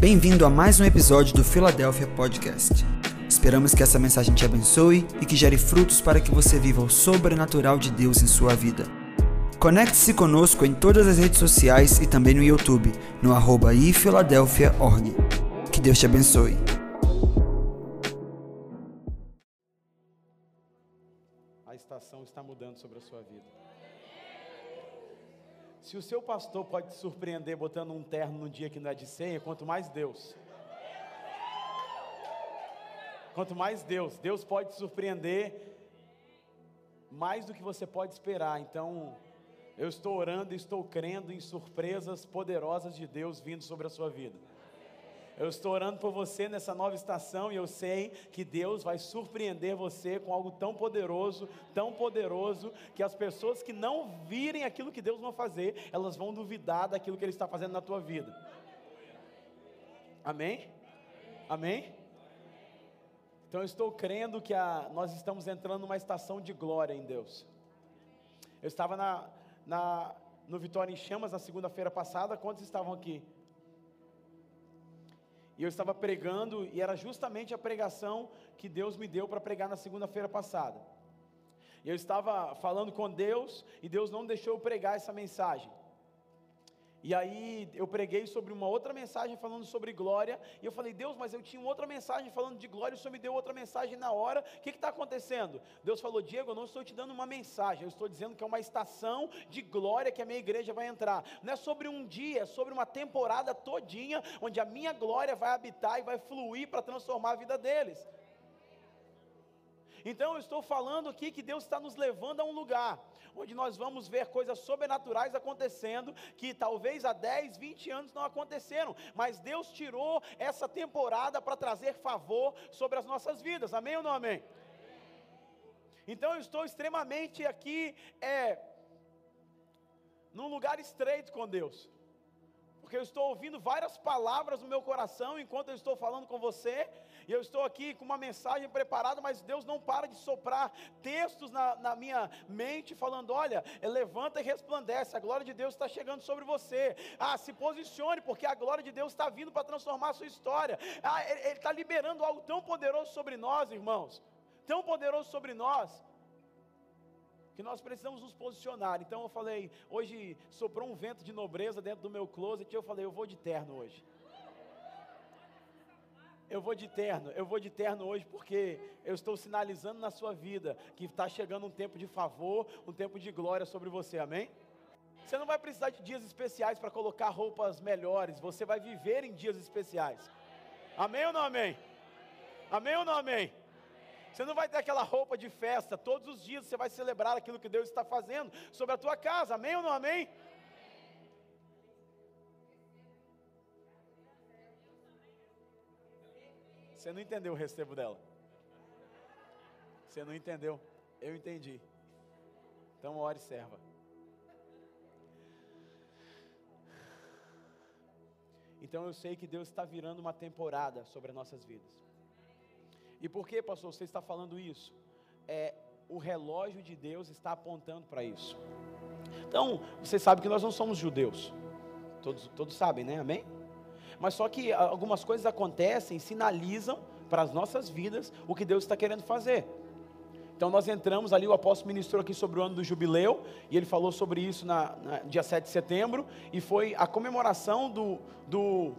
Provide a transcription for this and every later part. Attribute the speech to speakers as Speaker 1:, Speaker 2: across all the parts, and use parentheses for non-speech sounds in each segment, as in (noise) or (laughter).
Speaker 1: Bem-vindo a mais um episódio do Philadelphia Podcast. Esperamos que essa mensagem te abençoe e que gere frutos para que você viva o sobrenatural de Deus em sua vida. Conecte-se conosco em todas as redes sociais e também no YouTube, no arroba ifiladelphia.org. Que Deus te abençoe.
Speaker 2: A estação está mudando sobre a sua vida. Se o seu pastor pode te surpreender botando um terno no dia que não é de ceia, quanto mais Deus. Quanto mais Deus, Deus pode te surpreender mais do que você pode esperar. Então, eu estou orando e estou crendo em surpresas poderosas de Deus vindo sobre a sua vida. Eu estou orando por você nessa nova estação e eu sei que Deus vai surpreender você com algo tão poderoso, tão poderoso, que as pessoas que não virem aquilo que Deus vai fazer, elas vão duvidar daquilo que Ele está fazendo na tua vida. Amém? Amém? Então eu estou crendo que a, nós estamos entrando numa estação de glória em Deus. Eu estava na, na, no Vitória em Chamas na segunda-feira passada, quantos estavam aqui? E eu estava pregando, e era justamente a pregação que Deus me deu para pregar na segunda-feira passada. E eu estava falando com Deus, e Deus não deixou eu pregar essa mensagem. E aí eu preguei sobre uma outra mensagem falando sobre glória. E eu falei, Deus, mas eu tinha outra mensagem falando de glória, o Senhor me deu outra mensagem na hora. O que está acontecendo? Deus falou, Diego, eu não estou te dando uma mensagem, eu estou dizendo que é uma estação de glória que a minha igreja vai entrar. Não é sobre um dia, é sobre uma temporada todinha, onde a minha glória vai habitar e vai fluir para transformar a vida deles. Então eu estou falando aqui que Deus está nos levando a um lugar onde nós vamos ver coisas sobrenaturais acontecendo que talvez há 10, 20 anos não aconteceram, mas Deus tirou essa temporada para trazer favor sobre as nossas vidas. Amém ou não amém? Então eu estou extremamente aqui é num lugar estreito com Deus porque eu estou ouvindo várias palavras no meu coração enquanto eu estou falando com você, e eu estou aqui com uma mensagem preparada, mas Deus não para de soprar textos na, na minha mente, falando: olha, levanta e resplandece, a glória de Deus está chegando sobre você. Ah, se posicione, porque a glória de Deus está vindo para transformar a sua história. Ah, Ele está liberando algo tão poderoso sobre nós, irmãos, tão poderoso sobre nós que nós precisamos nos posicionar. Então eu falei, hoje soprou um vento de nobreza dentro do meu closet, e eu falei, eu vou de terno hoje. Eu vou de terno, eu vou de terno hoje porque eu estou sinalizando na sua vida que está chegando um tempo de favor, um tempo de glória sobre você, amém? Você não vai precisar de dias especiais para colocar roupas melhores, você vai viver em dias especiais. Amém ou não amém? Amém ou não amém? Você não vai ter aquela roupa de festa, todos os dias você vai celebrar aquilo que Deus está fazendo sobre a tua casa, amém ou não amém? Você não entendeu o recebo dela. Você não entendeu? Eu entendi. Então ore e serva. Então eu sei que Deus está virando uma temporada sobre as nossas vidas. E por que, pastor, você está falando isso? É, o relógio de Deus está apontando para isso. Então, você sabe que nós não somos judeus. Todos, todos sabem, né? Amém? Mas só que algumas coisas acontecem, sinalizam para as nossas vidas o que Deus está querendo fazer. Então nós entramos ali, o apóstolo ministrou aqui sobre o ano do jubileu, e ele falou sobre isso na, na dia 7 de setembro, e foi a comemoração do, do,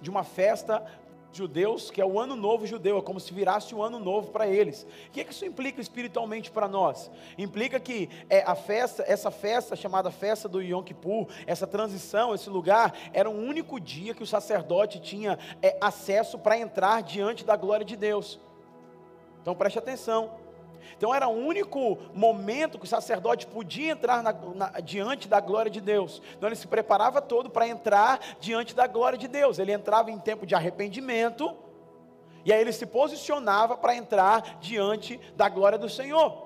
Speaker 2: de uma festa judeus, que é o ano novo judeu, é como se virasse o ano novo para eles. O que, é que isso implica espiritualmente para nós? Implica que é, a festa, essa festa chamada festa do Yom Kippur, essa transição, esse lugar, era um único dia que o sacerdote tinha é, acesso para entrar diante da glória de Deus. Então preste atenção. Então era o único momento que o sacerdote podia entrar na, na, diante da glória de Deus. Então ele se preparava todo para entrar diante da glória de Deus. Ele entrava em tempo de arrependimento, e aí ele se posicionava para entrar diante da glória do Senhor.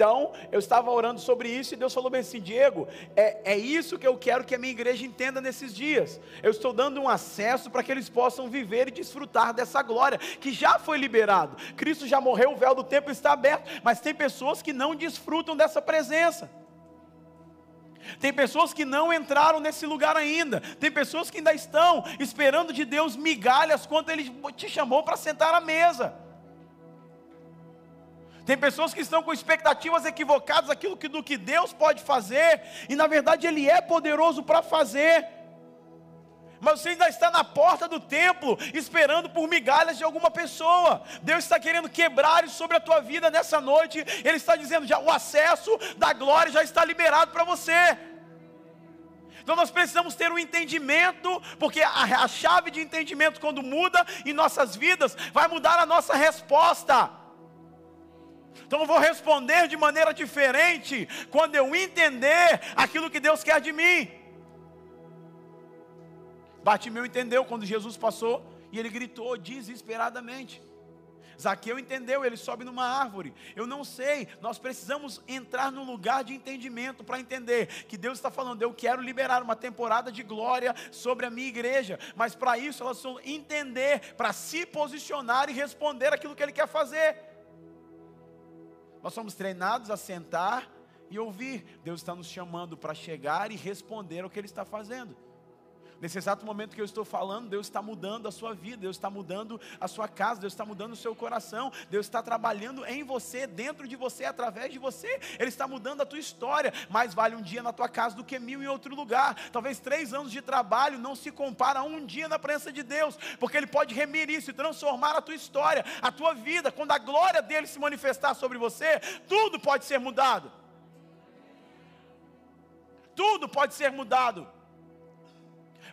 Speaker 2: Então, eu estava orando sobre isso e Deus falou bem assim: Diego, é, é isso que eu quero que a minha igreja entenda nesses dias. Eu estou dando um acesso para que eles possam viver e desfrutar dessa glória que já foi liberado. Cristo já morreu, o véu do templo está aberto, mas tem pessoas que não desfrutam dessa presença. Tem pessoas que não entraram nesse lugar ainda. Tem pessoas que ainda estão esperando de Deus migalhas quando Ele te chamou para sentar à mesa. Tem pessoas que estão com expectativas equivocadas daquilo que, do que Deus pode fazer, e na verdade Ele é poderoso para fazer. Mas você ainda está na porta do templo, esperando por migalhas de alguma pessoa. Deus está querendo quebrar sobre a tua vida nessa noite. Ele está dizendo já o acesso da glória já está liberado para você. Então nós precisamos ter um entendimento, porque a, a chave de entendimento, quando muda em nossas vidas, vai mudar a nossa resposta. Então eu vou responder de maneira diferente quando eu entender aquilo que Deus quer de mim. Batimeu entendeu quando Jesus passou e ele gritou desesperadamente. Zaqueu entendeu, ele sobe numa árvore. Eu não sei, nós precisamos entrar num lugar de entendimento para entender que Deus está falando, eu quero liberar uma temporada de glória sobre a minha igreja, mas para isso elas precisam entender, para se posicionar e responder aquilo que Ele quer fazer. Nós somos treinados a sentar e ouvir. Deus está nos chamando para chegar e responder ao que Ele está fazendo. Nesse exato momento que eu estou falando, Deus está mudando a sua vida, Deus está mudando a sua casa, Deus está mudando o seu coração, Deus está trabalhando em você, dentro de você, através de você, Ele está mudando a tua história. Mais vale um dia na tua casa do que mil em outro lugar. Talvez três anos de trabalho não se compara a um dia na presença de Deus, porque Ele pode remir isso e transformar a tua história, a tua vida. Quando a glória dele se manifestar sobre você, tudo pode ser mudado. Tudo pode ser mudado.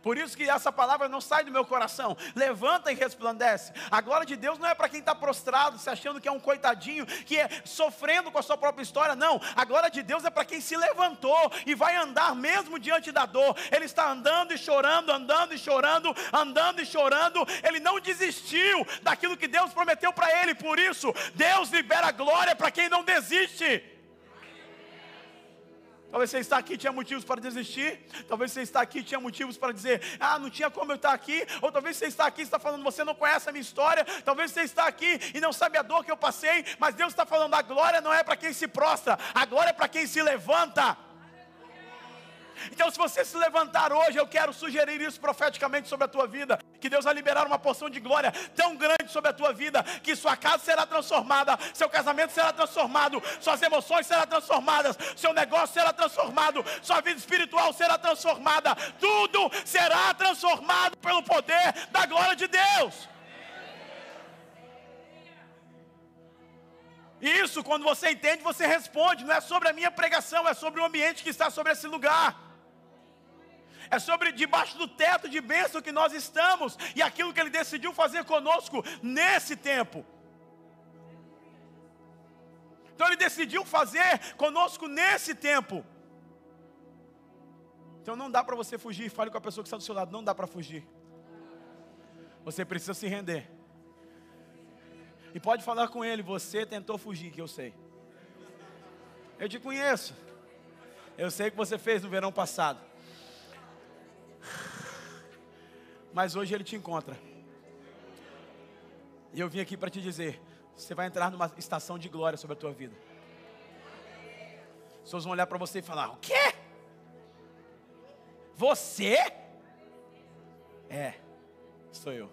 Speaker 2: Por isso que essa palavra não sai do meu coração. Levanta e resplandece. A glória de Deus não é para quem está prostrado, se achando que é um coitadinho, que é sofrendo com a sua própria história. Não. A glória de Deus é para quem se levantou e vai andar mesmo diante da dor. Ele está andando e chorando, andando e chorando, andando e chorando. Ele não desistiu daquilo que Deus prometeu para ele. Por isso, Deus libera glória para quem não desiste. Talvez você está aqui tinha motivos para desistir. Talvez você está aqui tinha motivos para dizer, ah, não tinha como eu estar aqui. Ou talvez você está aqui e está falando, você não conhece a minha história. Talvez você está aqui e não sabe a dor que eu passei. Mas Deus está falando, a glória não é para quem se prostra, a glória é para quem se levanta. Então, se você se levantar hoje, eu quero sugerir isso profeticamente sobre a tua vida. Que Deus vai liberar uma porção de glória tão grande sobre a tua vida, que sua casa será transformada, seu casamento será transformado, suas emoções serão transformadas, seu negócio será transformado, sua vida espiritual será transformada, tudo será transformado pelo poder da glória de Deus. Isso, quando você entende, você responde. Não é sobre a minha pregação, é sobre o ambiente que está sobre esse lugar é sobre debaixo do teto de bênção que nós estamos e aquilo que Ele decidiu fazer conosco nesse tempo. Então Ele decidiu fazer conosco nesse tempo. Então não dá para você fugir. Fale com a pessoa que está do seu lado. Não dá para fugir. Você precisa se render. E pode falar com ele. Você tentou fugir, que eu sei. Eu te conheço. Eu sei o que você fez no verão passado. Mas hoje Ele te encontra. E eu vim aqui para te dizer: você vai entrar numa estação de glória sobre a tua vida. As pessoas vão olhar para você e falar: O quê? Você? É, sou eu.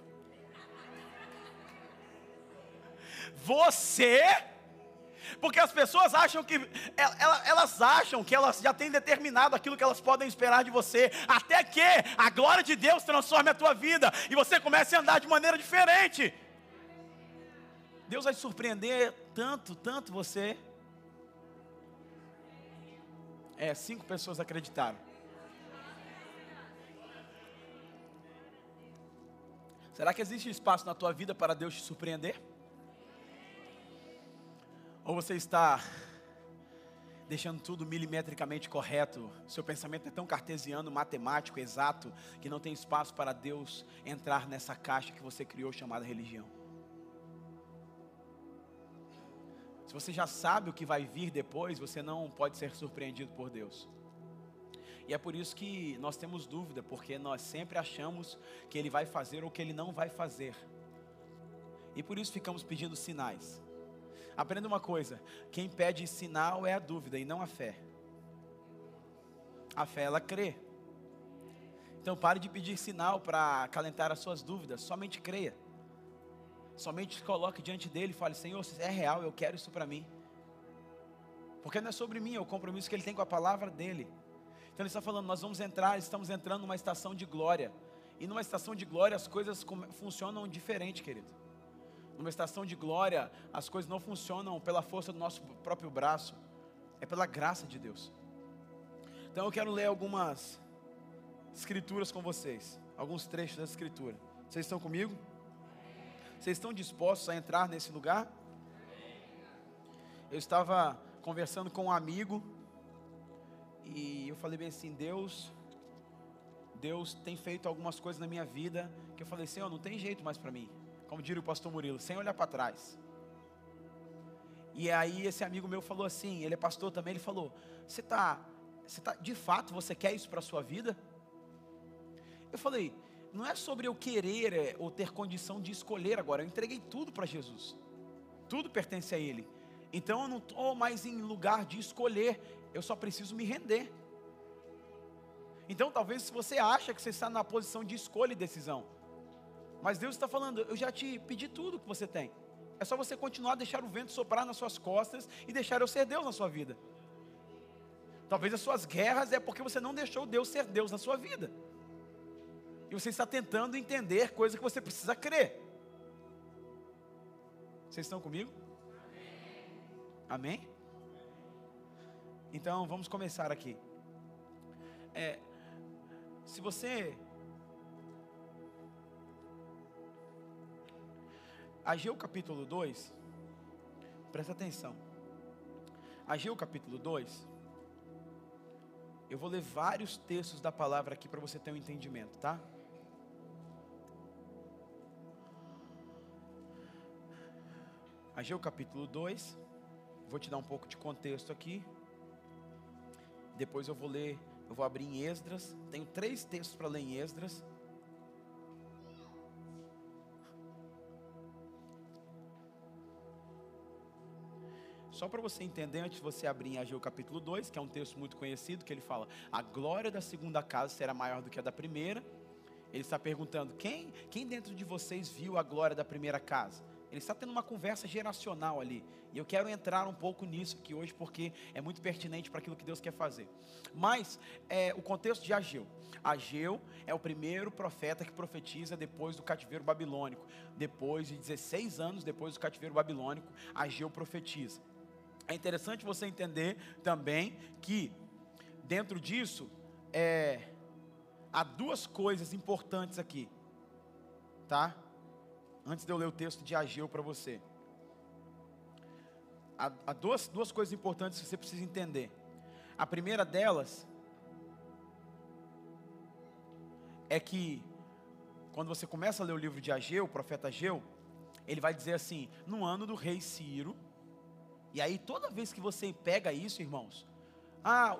Speaker 2: Você? Porque as pessoas acham que, elas acham que elas já têm determinado aquilo que elas podem esperar de você, até que a glória de Deus transforme a tua vida e você comece a andar de maneira diferente. Deus vai surpreender tanto, tanto você. É, cinco pessoas acreditaram. Será que existe espaço na tua vida para Deus te surpreender? Ou você está deixando tudo milimetricamente correto? Seu pensamento é tão cartesiano, matemático, exato, que não tem espaço para Deus entrar nessa caixa que você criou chamada religião. Se você já sabe o que vai vir depois, você não pode ser surpreendido por Deus. E é por isso que nós temos dúvida, porque nós sempre achamos que Ele vai fazer ou que Ele não vai fazer. E por isso ficamos pedindo sinais. Aprenda uma coisa: quem pede sinal é a dúvida e não a fé. A fé, ela crê. Então pare de pedir sinal para acalentar as suas dúvidas, somente creia. Somente coloque diante dele e fale: Senhor, se é real, eu quero isso para mim. Porque não é sobre mim, é o compromisso que ele tem com a palavra dele. Então ele está falando: nós vamos entrar, estamos entrando numa estação de glória. E numa estação de glória as coisas funcionam diferente, querido. Numa estação de glória as coisas não funcionam pela força do nosso próprio braço, é pela graça de Deus. Então eu quero ler algumas escrituras com vocês, alguns trechos da escritura. Vocês estão comigo? Vocês estão dispostos a entrar nesse lugar? Eu estava conversando com um amigo e eu falei bem assim, Deus, Deus tem feito algumas coisas na minha vida que eu falei, Senhor, não tem jeito mais para mim. Como diria o pastor Murilo, sem olhar para trás. E aí esse amigo meu falou assim, ele é pastor também, ele falou: "Você tá, você tá, de fato você quer isso para sua vida?" Eu falei: "Não é sobre eu querer é, ou ter condição de escolher agora. Eu entreguei tudo para Jesus. Tudo pertence a ele. Então eu não estou mais em lugar de escolher, eu só preciso me render. Então talvez se você acha que você está na posição de escolha e decisão, mas Deus está falando, eu já te pedi tudo que você tem. É só você continuar a deixar o vento soprar nas suas costas e deixar eu ser Deus na sua vida. Talvez as suas guerras é porque você não deixou Deus ser Deus na sua vida. E você está tentando entender coisa que você precisa crer. Vocês estão comigo? Amém? Então vamos começar aqui. É, se você. Ageu capítulo 2, presta atenção. Ageu capítulo 2, eu vou ler vários textos da palavra aqui para você ter um entendimento, tá? Ageu capítulo 2, Vou te dar um pouco de contexto aqui. Depois eu vou ler, eu vou abrir em Esdras. Tenho três textos para ler em Esdras. Só para você entender, antes de você abrir em Ageu capítulo 2, que é um texto muito conhecido, que ele fala: A glória da segunda casa será maior do que a da primeira. Ele está perguntando: quem, quem dentro de vocês viu a glória da primeira casa? Ele está tendo uma conversa geracional ali. E eu quero entrar um pouco nisso aqui hoje, porque é muito pertinente para aquilo que Deus quer fazer. Mas, é, o contexto de Ageu. Ageu é o primeiro profeta que profetiza depois do cativeiro babilônico. Depois de 16 anos depois do cativeiro babilônico, Ageu profetiza. É interessante você entender também que, dentro disso, é, há duas coisas importantes aqui. Tá? antes de eu ler o texto de Ageu para você. Há, há duas, duas coisas importantes que você precisa entender. A primeira delas é que quando você começa a ler o livro de Ageu, o profeta Ageu, ele vai dizer assim: no ano do rei Ciro, e aí toda vez que você pega isso, irmãos, ah,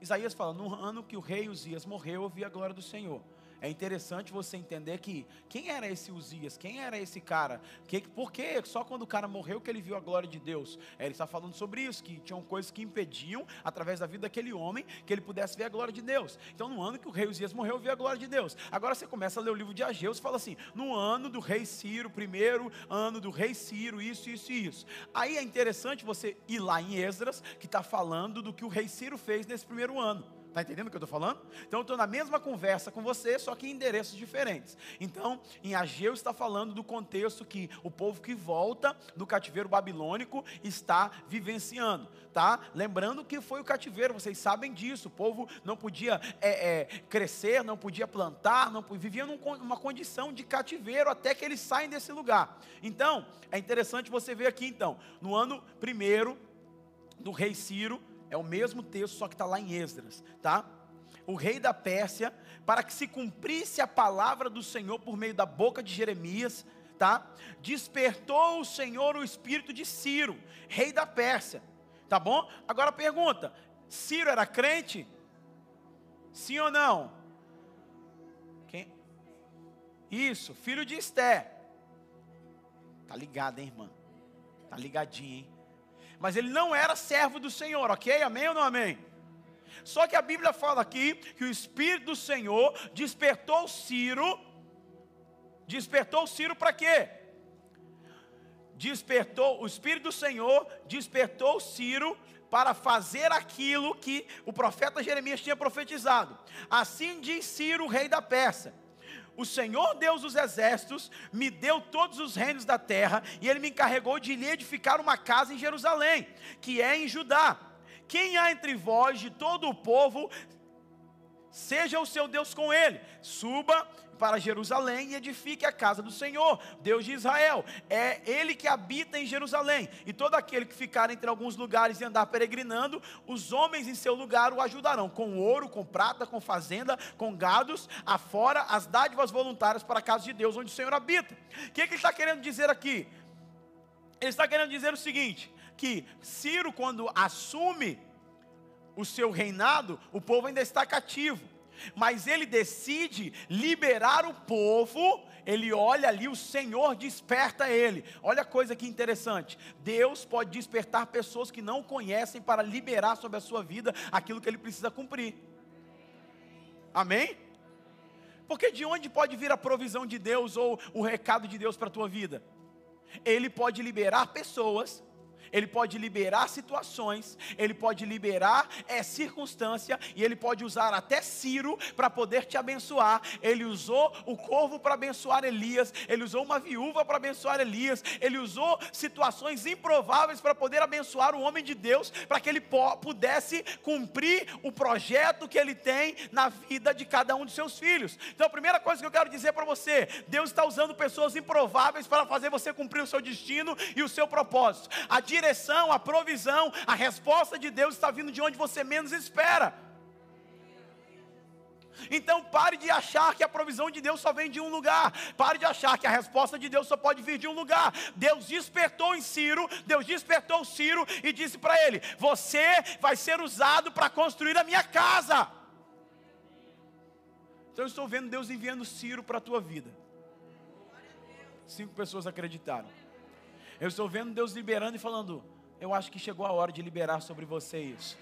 Speaker 2: Isaías fala: no ano que o rei Uzias morreu, eu vi a glória do Senhor é interessante você entender que quem era esse Uzias, quem era esse cara, que, por que só quando o cara morreu que ele viu a glória de Deus? É, ele está falando sobre isso, que tinham coisas que impediam, através da vida daquele homem, que ele pudesse ver a glória de Deus. Então, no ano que o rei Uzias morreu, viu a glória de Deus. Agora você começa a ler o livro de Ageu, você fala assim: no ano do rei Ciro, primeiro ano do rei Ciro, isso, isso e isso. Aí é interessante você ir lá em Esdras, que está falando do que o rei Ciro fez nesse primeiro ano. Está entendendo o que eu estou falando? Então eu estou na mesma conversa com você, só que em endereços diferentes. Então, em Ageu está falando do contexto que o povo que volta do cativeiro babilônico está vivenciando, tá? Lembrando que foi o cativeiro, vocês sabem disso. O povo não podia é, é, crescer, não podia plantar, não vivia numa condição de cativeiro até que eles saem desse lugar. Então, é interessante você ver aqui, então, no ano primeiro do rei Ciro é o mesmo texto, só que está lá em Esdras, tá? O rei da Pérsia, para que se cumprisse a palavra do Senhor por meio da boca de Jeremias, tá? Despertou o Senhor o espírito de Ciro, rei da Pérsia, tá bom? Agora pergunta: Ciro era crente? Sim ou não? Quem? Isso, filho de Esté. Tá ligado, hein, irmã? Tá ligadinho, hein? Mas ele não era servo do Senhor, ok? Amém ou não amém? Só que a Bíblia fala aqui que o Espírito do Senhor despertou Ciro. Despertou Ciro para quê? Despertou, o Espírito do Senhor despertou Ciro para fazer aquilo que o profeta Jeremias tinha profetizado. Assim diz Ciro, rei da Pérsia o Senhor Deus dos exércitos me deu todos os reinos da terra, e ele me encarregou de lhe edificar uma casa em Jerusalém, que é em Judá. Quem há entre vós de todo o povo, seja o seu Deus com ele, suba para Jerusalém e edifique a casa do Senhor, Deus de Israel. É Ele que habita em Jerusalém. E todo aquele que ficar entre alguns lugares e andar peregrinando, os homens em seu lugar o ajudarão, com ouro, com prata, com fazenda, com gados, afora as dádivas voluntárias para a casa de Deus, onde o Senhor habita. O que, é que ele está querendo dizer aqui? Ele está querendo dizer o seguinte: que Ciro, quando assume o seu reinado, o povo ainda está cativo mas ele decide liberar o povo. Ele olha ali, o Senhor desperta ele. Olha a coisa que interessante: Deus pode despertar pessoas que não conhecem para liberar sobre a sua vida aquilo que ele precisa cumprir. Amém? Porque de onde pode vir a provisão de Deus ou o recado de Deus para a tua vida? Ele pode liberar pessoas ele pode liberar situações, ele pode liberar é, circunstância, e ele pode usar até Ciro para poder te abençoar. Ele usou o corvo para abençoar Elias, ele usou uma viúva para abençoar Elias, ele usou situações improváveis para poder abençoar o homem de Deus, para que ele pudesse cumprir o projeto que ele tem na vida de cada um de seus filhos. Então, a primeira coisa que eu quero dizer para você: Deus está usando pessoas improváveis para fazer você cumprir o seu destino e o seu propósito. A direção, a provisão, a resposta de Deus está vindo de onde você menos espera. Então pare de achar que a provisão de Deus só vem de um lugar. Pare de achar que a resposta de Deus só pode vir de um lugar. Deus despertou em Ciro, Deus despertou Ciro e disse para ele: Você vai ser usado para construir a minha casa. Então eu estou vendo Deus enviando Ciro para a tua vida. Cinco pessoas acreditaram. Eu estou vendo Deus liberando e falando: Eu acho que chegou a hora de liberar sobre você isso.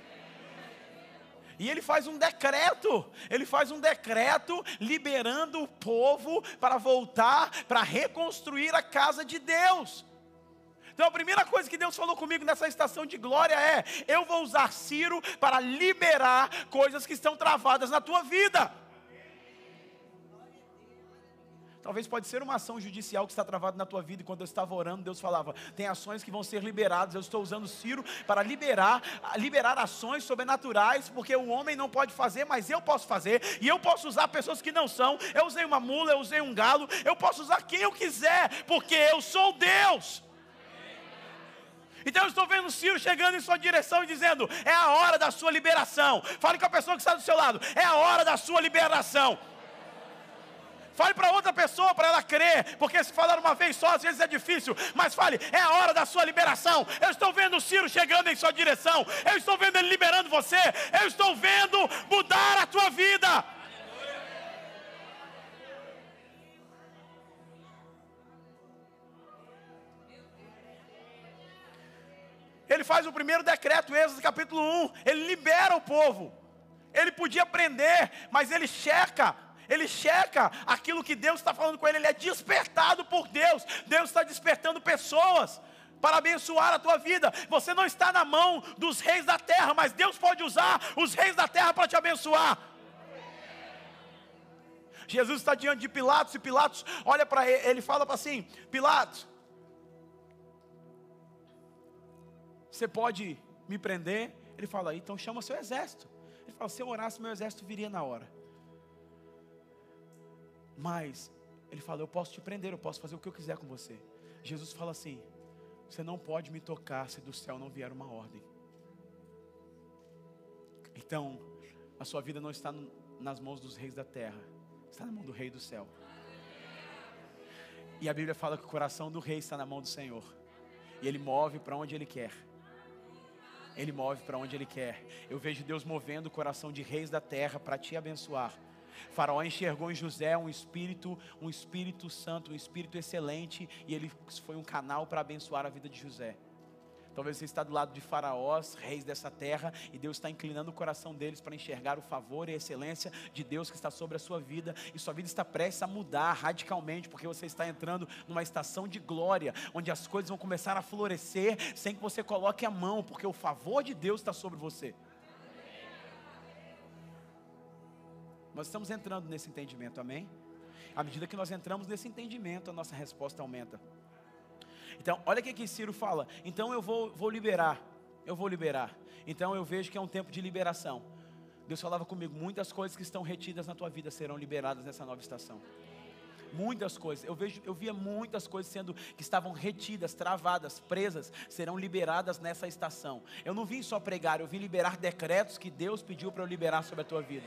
Speaker 2: E ele faz um decreto, ele faz um decreto liberando o povo para voltar, para reconstruir a casa de Deus. Então a primeira coisa que Deus falou comigo nessa estação de glória é: eu vou usar Ciro para liberar coisas que estão travadas na tua vida. Talvez pode ser uma ação judicial que está travada na tua vida. E quando eu estava orando, Deus falava: tem ações que vão ser liberadas. Eu estou usando Ciro para liberar, liberar ações sobrenaturais, porque o homem não pode fazer, mas eu posso fazer. E eu posso usar pessoas que não são. Eu usei uma mula, eu usei um galo. Eu posso usar quem eu quiser, porque eu sou Deus. Então eu estou vendo Ciro chegando em sua direção e dizendo: é a hora da sua liberação. Fale com a pessoa que está do seu lado: é a hora da sua liberação. Fale para outra pessoa para ela crer, porque se falar uma vez só, às vezes é difícil. Mas fale, é a hora da sua liberação. Eu estou vendo o Ciro chegando em sua direção. Eu estou vendo ele liberando você. Eu estou vendo mudar a tua vida. Ele faz o primeiro decreto, Êxodo capítulo 1. Ele libera o povo. Ele podia prender, mas ele checa ele checa aquilo que Deus está falando com ele, ele é despertado por Deus. Deus está despertando pessoas para abençoar a tua vida. Você não está na mão dos reis da terra, mas Deus pode usar os reis da terra para te abençoar. Jesus está diante de Pilatos e Pilatos olha para ele, ele fala assim: Pilatos, você pode me prender? Ele fala, então chama seu exército. Ele fala, se eu orasse, meu exército viria na hora. Mas ele fala: Eu posso te prender, eu posso fazer o que eu quiser com você. Jesus fala assim: Você não pode me tocar se do céu não vier uma ordem. Então, a sua vida não está nas mãos dos reis da terra, está na mão do rei do céu. E a Bíblia fala que o coração do rei está na mão do Senhor. E ele move para onde ele quer. Ele move para onde ele quer. Eu vejo Deus movendo o coração de reis da terra para te abençoar Faraó enxergou em José um espírito, um espírito santo, um espírito excelente, e ele foi um canal para abençoar a vida de José. Talvez você está do lado de faraós, reis dessa terra, e Deus está inclinando o coração deles para enxergar o favor e a excelência de Deus que está sobre a sua vida, e sua vida está prestes a mudar radicalmente, porque você está entrando numa estação de glória, onde as coisas vão começar a florescer sem que você coloque a mão, porque o favor de Deus está sobre você. Nós estamos entrando nesse entendimento, amém? À medida que nós entramos nesse entendimento, a nossa resposta aumenta. Então, olha o que Ciro fala. Então eu vou, vou liberar. Eu vou liberar. Então eu vejo que é um tempo de liberação. Deus falava comigo, muitas coisas que estão retidas na tua vida serão liberadas nessa nova estação. Muitas coisas, eu vejo, eu via muitas coisas sendo que estavam retidas, travadas, presas, serão liberadas nessa estação. Eu não vim só pregar, eu vim liberar decretos que Deus pediu para eu liberar sobre a tua vida.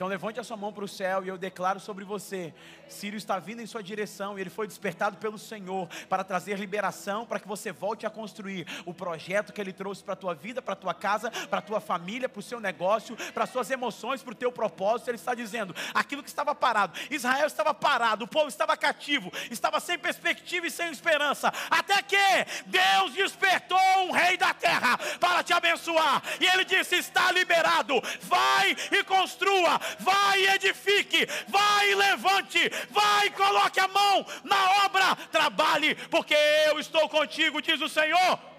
Speaker 2: Então levante a sua mão para o céu e eu declaro sobre você: Sírio está vindo em sua direção e ele foi despertado pelo Senhor para trazer liberação, para que você volte a construir o projeto que ele trouxe para a tua vida, para a tua casa, para a tua família, para o seu negócio, para as suas emoções, para o teu propósito. Ele está dizendo: aquilo que estava parado, Israel estava parado, o povo estava cativo, estava sem perspectiva e sem esperança, até que Deus despertou um rei da terra para te abençoar, e ele disse: está liberado, vai e construa vai e edifique, vai e levante, vai e coloque a mão na obra, trabalhe, porque eu estou contigo, diz o Senhor.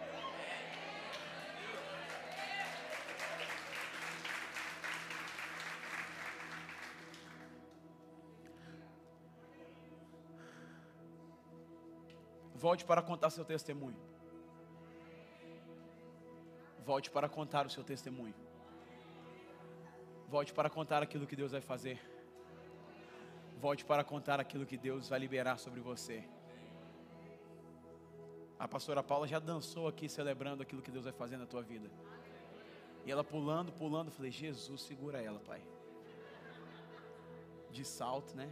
Speaker 2: Volte para contar seu testemunho. Volte para contar o seu testemunho. Volte para contar aquilo que Deus vai fazer. Volte para contar aquilo que Deus vai liberar sobre você. A pastora Paula já dançou aqui celebrando aquilo que Deus vai fazer na tua vida. E ela pulando, pulando, falei: Jesus, segura ela, Pai. De salto, né?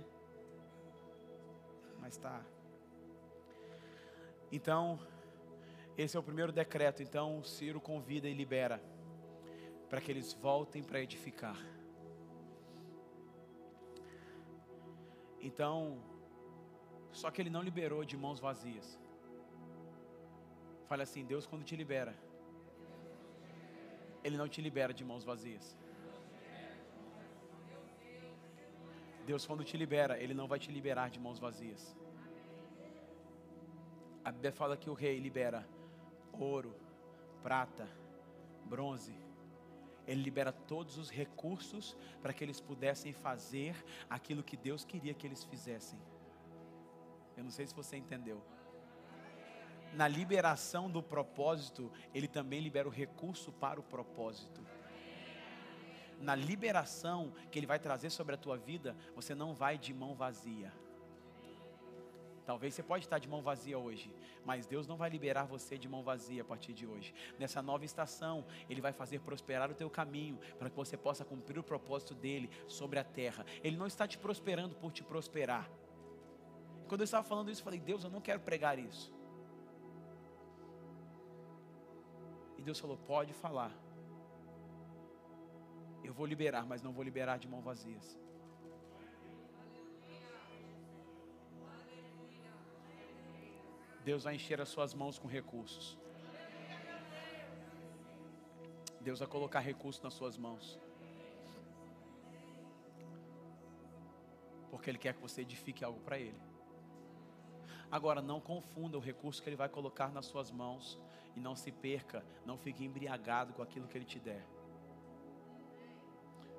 Speaker 2: Mas tá. Então, esse é o primeiro decreto. Então, Ciro convida e libera para que eles voltem para edificar. Então, só que ele não liberou de mãos vazias. Fale assim: Deus, quando te libera, Ele não te libera de mãos vazias. Deus, quando te libera, Ele não vai te liberar de mãos vazias. A Bíblia fala que o rei libera ouro, prata, bronze, ele libera todos os recursos para que eles pudessem fazer aquilo que Deus queria que eles fizessem. Eu não sei se você entendeu. Na liberação do propósito, ele também libera o recurso para o propósito. Na liberação que ele vai trazer sobre a tua vida, você não vai de mão vazia. Talvez você pode estar de mão vazia hoje, mas Deus não vai liberar você de mão vazia a partir de hoje. Nessa nova estação, Ele vai fazer prosperar o teu caminho para que você possa cumprir o propósito dele sobre a terra. Ele não está te prosperando por te prosperar. Quando eu estava falando isso, eu falei: Deus, eu não quero pregar isso. E Deus falou: Pode falar. Eu vou liberar, mas não vou liberar de mão vazias. Deus vai encher as suas mãos com recursos. Deus vai colocar recursos nas suas mãos. Porque Ele quer que você edifique algo para Ele. Agora, não confunda o recurso que Ele vai colocar nas suas mãos e não se perca, não fique embriagado com aquilo que Ele te der.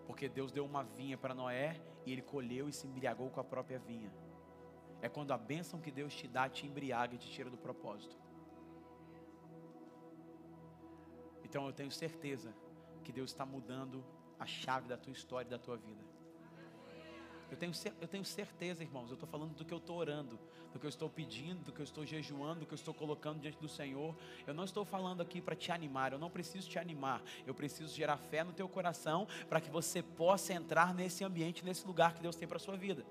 Speaker 2: Porque Deus deu uma vinha para Noé e ele colheu e se embriagou com a própria vinha é quando a bênção que Deus te dá te embriaga e te tira do propósito. Então eu tenho certeza que Deus está mudando a chave da tua história e da tua vida. Eu tenho, eu tenho certeza, irmãos, eu estou falando do que eu estou orando, do que eu estou pedindo, do que eu estou jejuando, do que eu estou colocando diante do Senhor. Eu não estou falando aqui para te animar, eu não preciso te animar, eu preciso gerar fé no teu coração para que você possa entrar nesse ambiente, nesse lugar que Deus tem para a sua vida.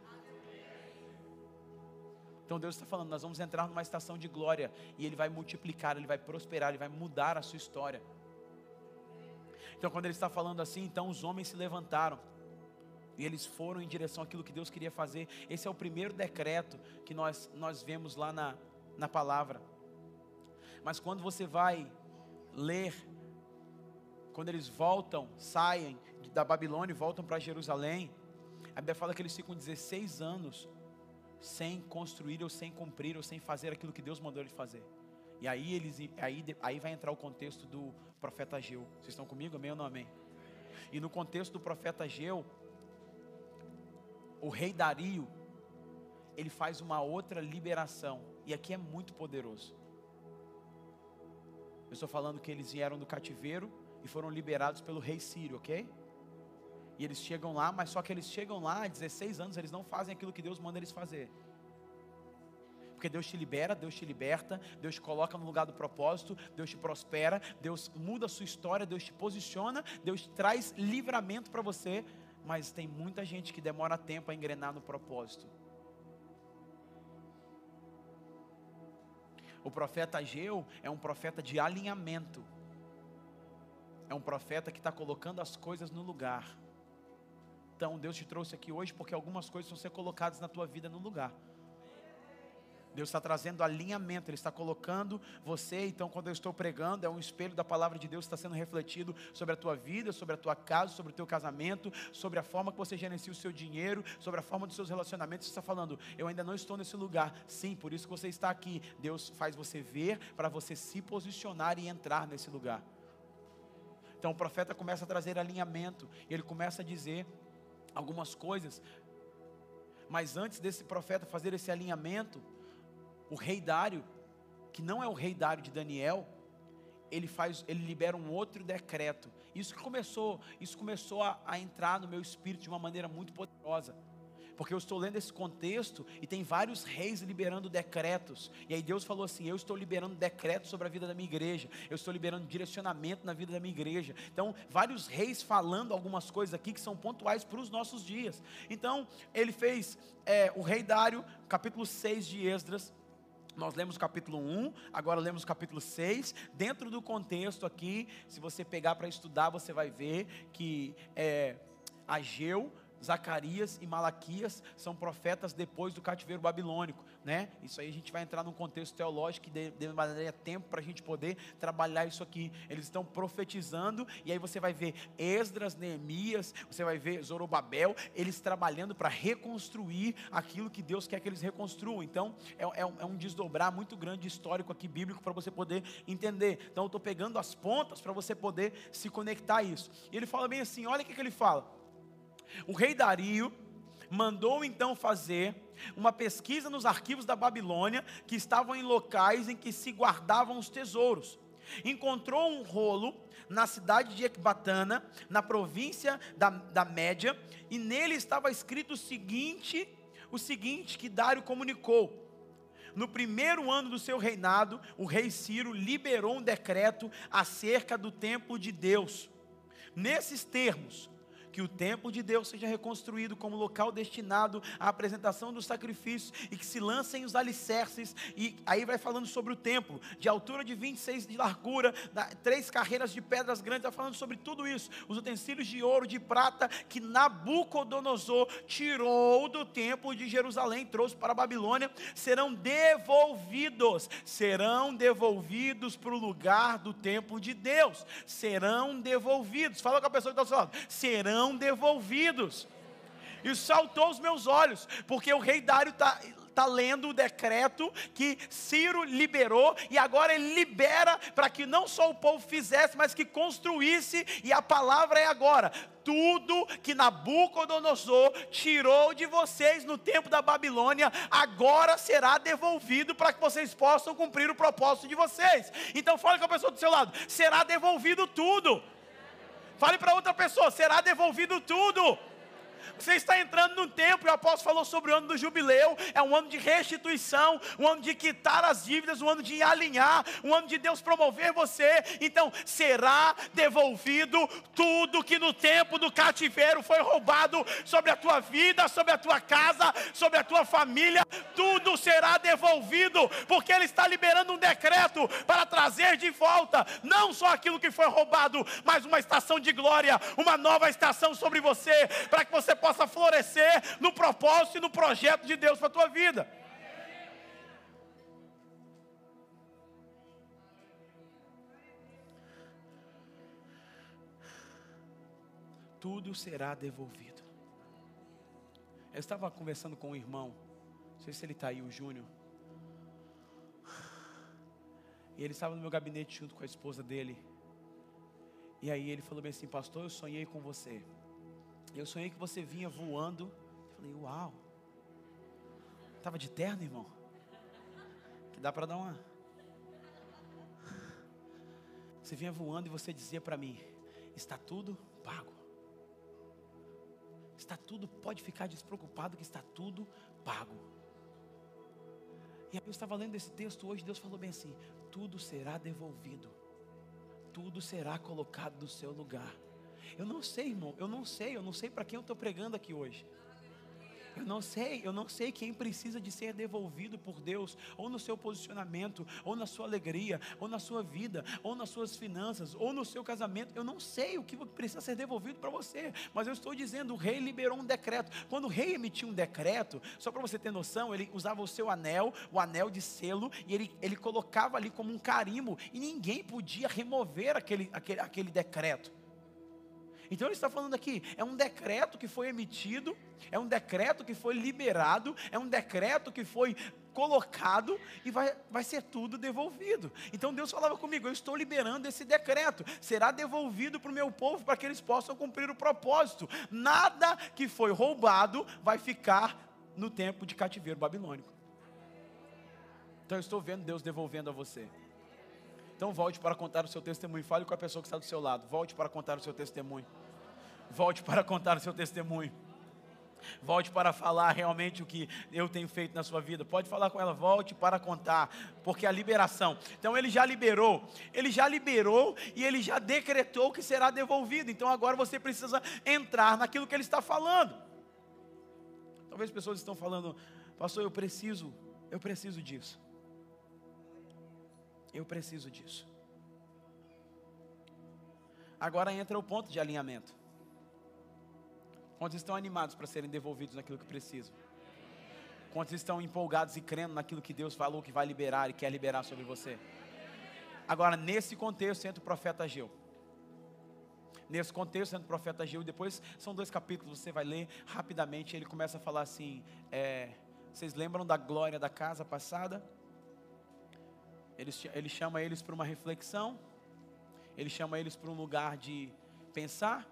Speaker 2: Então Deus está falando, nós vamos entrar numa estação de glória e Ele vai multiplicar, Ele vai prosperar, Ele vai mudar a sua história. Então quando Ele está falando assim, então os homens se levantaram e eles foram em direção àquilo que Deus queria fazer. Esse é o primeiro decreto que nós, nós vemos lá na, na palavra. Mas quando você vai ler, quando eles voltam, saem da Babilônia e voltam para Jerusalém, a Bíblia fala que eles ficam 16 anos sem construir ou sem cumprir ou sem fazer aquilo que Deus mandou eles fazer. E aí eles aí, aí vai entrar o contexto do profeta Ageu. Vocês estão comigo? Amém ou não amém? E no contexto do profeta Ageu, o rei Dario, ele faz uma outra liberação. E aqui é muito poderoso. Eu estou falando que eles vieram do cativeiro e foram liberados pelo rei Sírio, ok? E eles chegam lá, mas só que eles chegam lá há 16 anos, eles não fazem aquilo que Deus manda eles fazer. Porque Deus te libera, Deus te liberta, Deus te coloca no lugar do propósito, Deus te prospera, Deus muda a sua história, Deus te posiciona, Deus traz livramento para você, mas tem muita gente que demora tempo a engrenar no propósito. O profeta Ageu é um profeta de alinhamento, é um profeta que está colocando as coisas no lugar. Então Deus te trouxe aqui hoje porque algumas coisas vão ser colocadas na tua vida no lugar. Deus está trazendo alinhamento, Ele está colocando você. Então, quando eu estou pregando, é um espelho da palavra de Deus que está sendo refletido sobre a tua vida, sobre a tua casa, sobre o teu casamento, sobre a forma que você gerencia o seu dinheiro, sobre a forma dos seus relacionamentos. Você está falando, eu ainda não estou nesse lugar. Sim, por isso que você está aqui. Deus faz você ver para você se posicionar e entrar nesse lugar. Então, o profeta começa a trazer alinhamento, e ele começa a dizer algumas coisas. Mas antes desse profeta fazer esse alinhamento, o rei Dário, que não é o rei Dário de Daniel, ele faz, ele libera um outro decreto. Isso começou, isso começou a, a entrar no meu espírito de uma maneira muito poderosa porque eu estou lendo esse contexto e tem vários reis liberando decretos. E aí Deus falou assim: Eu estou liberando decretos sobre a vida da minha igreja, eu estou liberando direcionamento na vida da minha igreja. Então, vários reis falando algumas coisas aqui que são pontuais para os nossos dias. Então, ele fez é, o rei Dário, capítulo 6 de Esdras. Nós lemos o capítulo 1, agora lemos o capítulo 6. Dentro do contexto aqui, se você pegar para estudar, você vai ver que é, Ageu Zacarias e Malaquias são profetas depois do cativeiro babilônico, né? Isso aí a gente vai entrar num contexto teológico que demandaria tempo para a gente poder trabalhar isso aqui. Eles estão profetizando e aí você vai ver Esdras, Neemias, você vai ver Zorobabel, eles trabalhando para reconstruir aquilo que Deus quer que eles reconstruam. Então é, é, um, é um desdobrar muito grande histórico aqui bíblico para você poder entender. Então eu estou pegando as pontas para você poder se conectar a isso. E ele fala bem assim: olha o que, que ele fala. O rei Dario mandou então fazer uma pesquisa nos arquivos da Babilônia, que estavam em locais em que se guardavam os tesouros. Encontrou um rolo na cidade de Ecbatana, na província da, da Média, e nele estava escrito o seguinte: o seguinte que Dário comunicou. No primeiro ano do seu reinado, o rei Ciro liberou um decreto acerca do templo de Deus. Nesses termos, que o templo de Deus seja reconstruído como local destinado à apresentação dos sacrifícios e que se lancem os alicerces. E aí vai falando sobre o templo, de altura de 26 de largura, três carreiras de pedras grandes, vai falando sobre tudo isso. Os utensílios de ouro, de prata, que Nabucodonosor tirou do templo de Jerusalém, trouxe para a Babilônia, serão devolvidos, serão devolvidos para o lugar do templo de Deus, serão devolvidos. Fala com a pessoa que está ao lado, serão serão devolvidos. E saltou aos meus olhos, porque o rei Dário está está lendo o decreto que Ciro liberou, e agora ele libera para que não só o povo fizesse, mas que construísse, e a palavra é agora: tudo que Nabucodonosor tirou de vocês no tempo da Babilônia, agora será devolvido para que vocês possam cumprir o propósito de vocês. Então fale com a pessoa do seu lado: será devolvido tudo. Fale para outra pessoa: será devolvido tudo. Você está entrando num tempo, e o apóstolo falou sobre o ano do jubileu, é um ano de restituição, um ano de quitar as dívidas, um ano de alinhar, um ano de Deus promover você. Então, será devolvido tudo que no tempo do cativeiro foi roubado sobre a tua vida, sobre a tua casa, sobre a tua família, tudo será devolvido, porque Ele está liberando um decreto para trazer de volta, não só aquilo que foi roubado, mas uma estação de glória, uma nova estação sobre você, para que você possa florescer no propósito e no projeto de Deus para a tua vida. Tudo será devolvido. Eu estava conversando com um irmão, não sei se ele está aí, o Júnior. E ele estava no meu gabinete junto com a esposa dele. E aí ele falou bem assim: Pastor, eu sonhei com você. Eu sonhei que você vinha voando. Falei, uau. Estava de terno, irmão? Que dá para dar uma. Você vinha voando e você dizia para mim: está tudo pago. Está tudo, pode ficar despreocupado que está tudo pago. E aí eu estava lendo esse texto hoje, Deus falou bem assim: tudo será devolvido, tudo será colocado no seu lugar. Eu não sei, irmão, eu não sei, eu não sei para quem eu estou pregando aqui hoje. Eu não sei, eu não sei quem precisa de ser devolvido por Deus, ou no seu posicionamento, ou na sua alegria, ou na sua vida, ou nas suas finanças, ou no seu casamento. Eu não sei o que precisa ser devolvido para você, mas eu estou dizendo: o rei liberou um decreto. Quando o rei emitiu um decreto, só para você ter noção, ele usava o seu anel, o anel de selo, e ele, ele colocava ali como um carimbo, e ninguém podia remover aquele, aquele, aquele decreto. Então ele está falando aqui, é um decreto que foi emitido, é um decreto que foi liberado, é um decreto que foi colocado e vai, vai ser tudo devolvido. Então Deus falava comigo: eu estou liberando esse decreto, será devolvido para o meu povo para que eles possam cumprir o propósito. Nada que foi roubado vai ficar no tempo de cativeiro babilônico. Então eu estou vendo Deus devolvendo a você. Então volte para contar o seu testemunho. Fale com a pessoa que está do seu lado. Volte para contar o seu testemunho. Volte para contar o seu testemunho. Volte para falar realmente o que eu tenho feito na sua vida. Pode falar com ela, volte para contar, porque a liberação. Então ele já liberou, ele já liberou e ele já decretou que será devolvido. Então agora você precisa entrar naquilo que ele está falando. Talvez pessoas estão falando, pastor, eu preciso, eu preciso disso. Eu preciso disso. Agora entra o ponto de alinhamento. Quantos estão animados para serem devolvidos naquilo que precisam? Quantos estão empolgados e crendo naquilo que Deus falou que vai liberar e quer liberar sobre você? Agora, nesse contexto, entra o profeta Ageu. Nesse contexto, entra o profeta Ageu. Depois, são dois capítulos, você vai ler rapidamente. Ele começa a falar assim: é, Vocês lembram da glória da casa passada? Ele, ele chama eles para uma reflexão, ele chama eles para um lugar de pensar,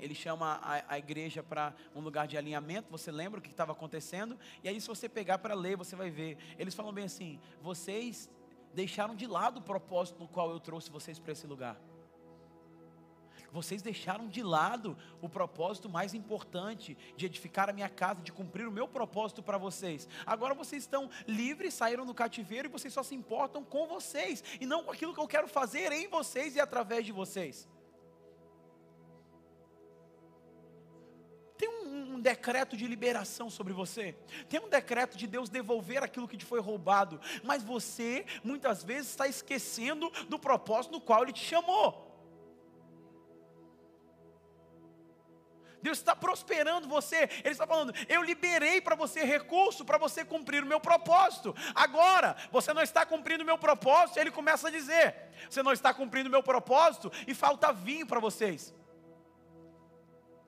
Speaker 2: ele chama a, a igreja para um lugar de alinhamento. Você lembra o que estava acontecendo? E aí, se você pegar para ler, você vai ver. Eles falam bem assim: vocês deixaram de lado o propósito no qual eu trouxe vocês para esse lugar. Vocês deixaram de lado o propósito mais importante de edificar a minha casa, de cumprir o meu propósito para vocês. Agora vocês estão livres, saíram do cativeiro e vocês só se importam com vocês e não com aquilo que eu quero fazer em vocês e através de vocês. Um, decreto de liberação sobre você. Tem um decreto de Deus devolver aquilo que te foi roubado. Mas você, muitas vezes, está esquecendo do propósito no qual Ele te chamou. Deus está prosperando você. Ele está falando: Eu liberei para você recurso para você cumprir o meu propósito. Agora, você não está cumprindo o meu propósito. Ele começa a dizer: Você não está cumprindo o meu propósito e falta vinho para vocês.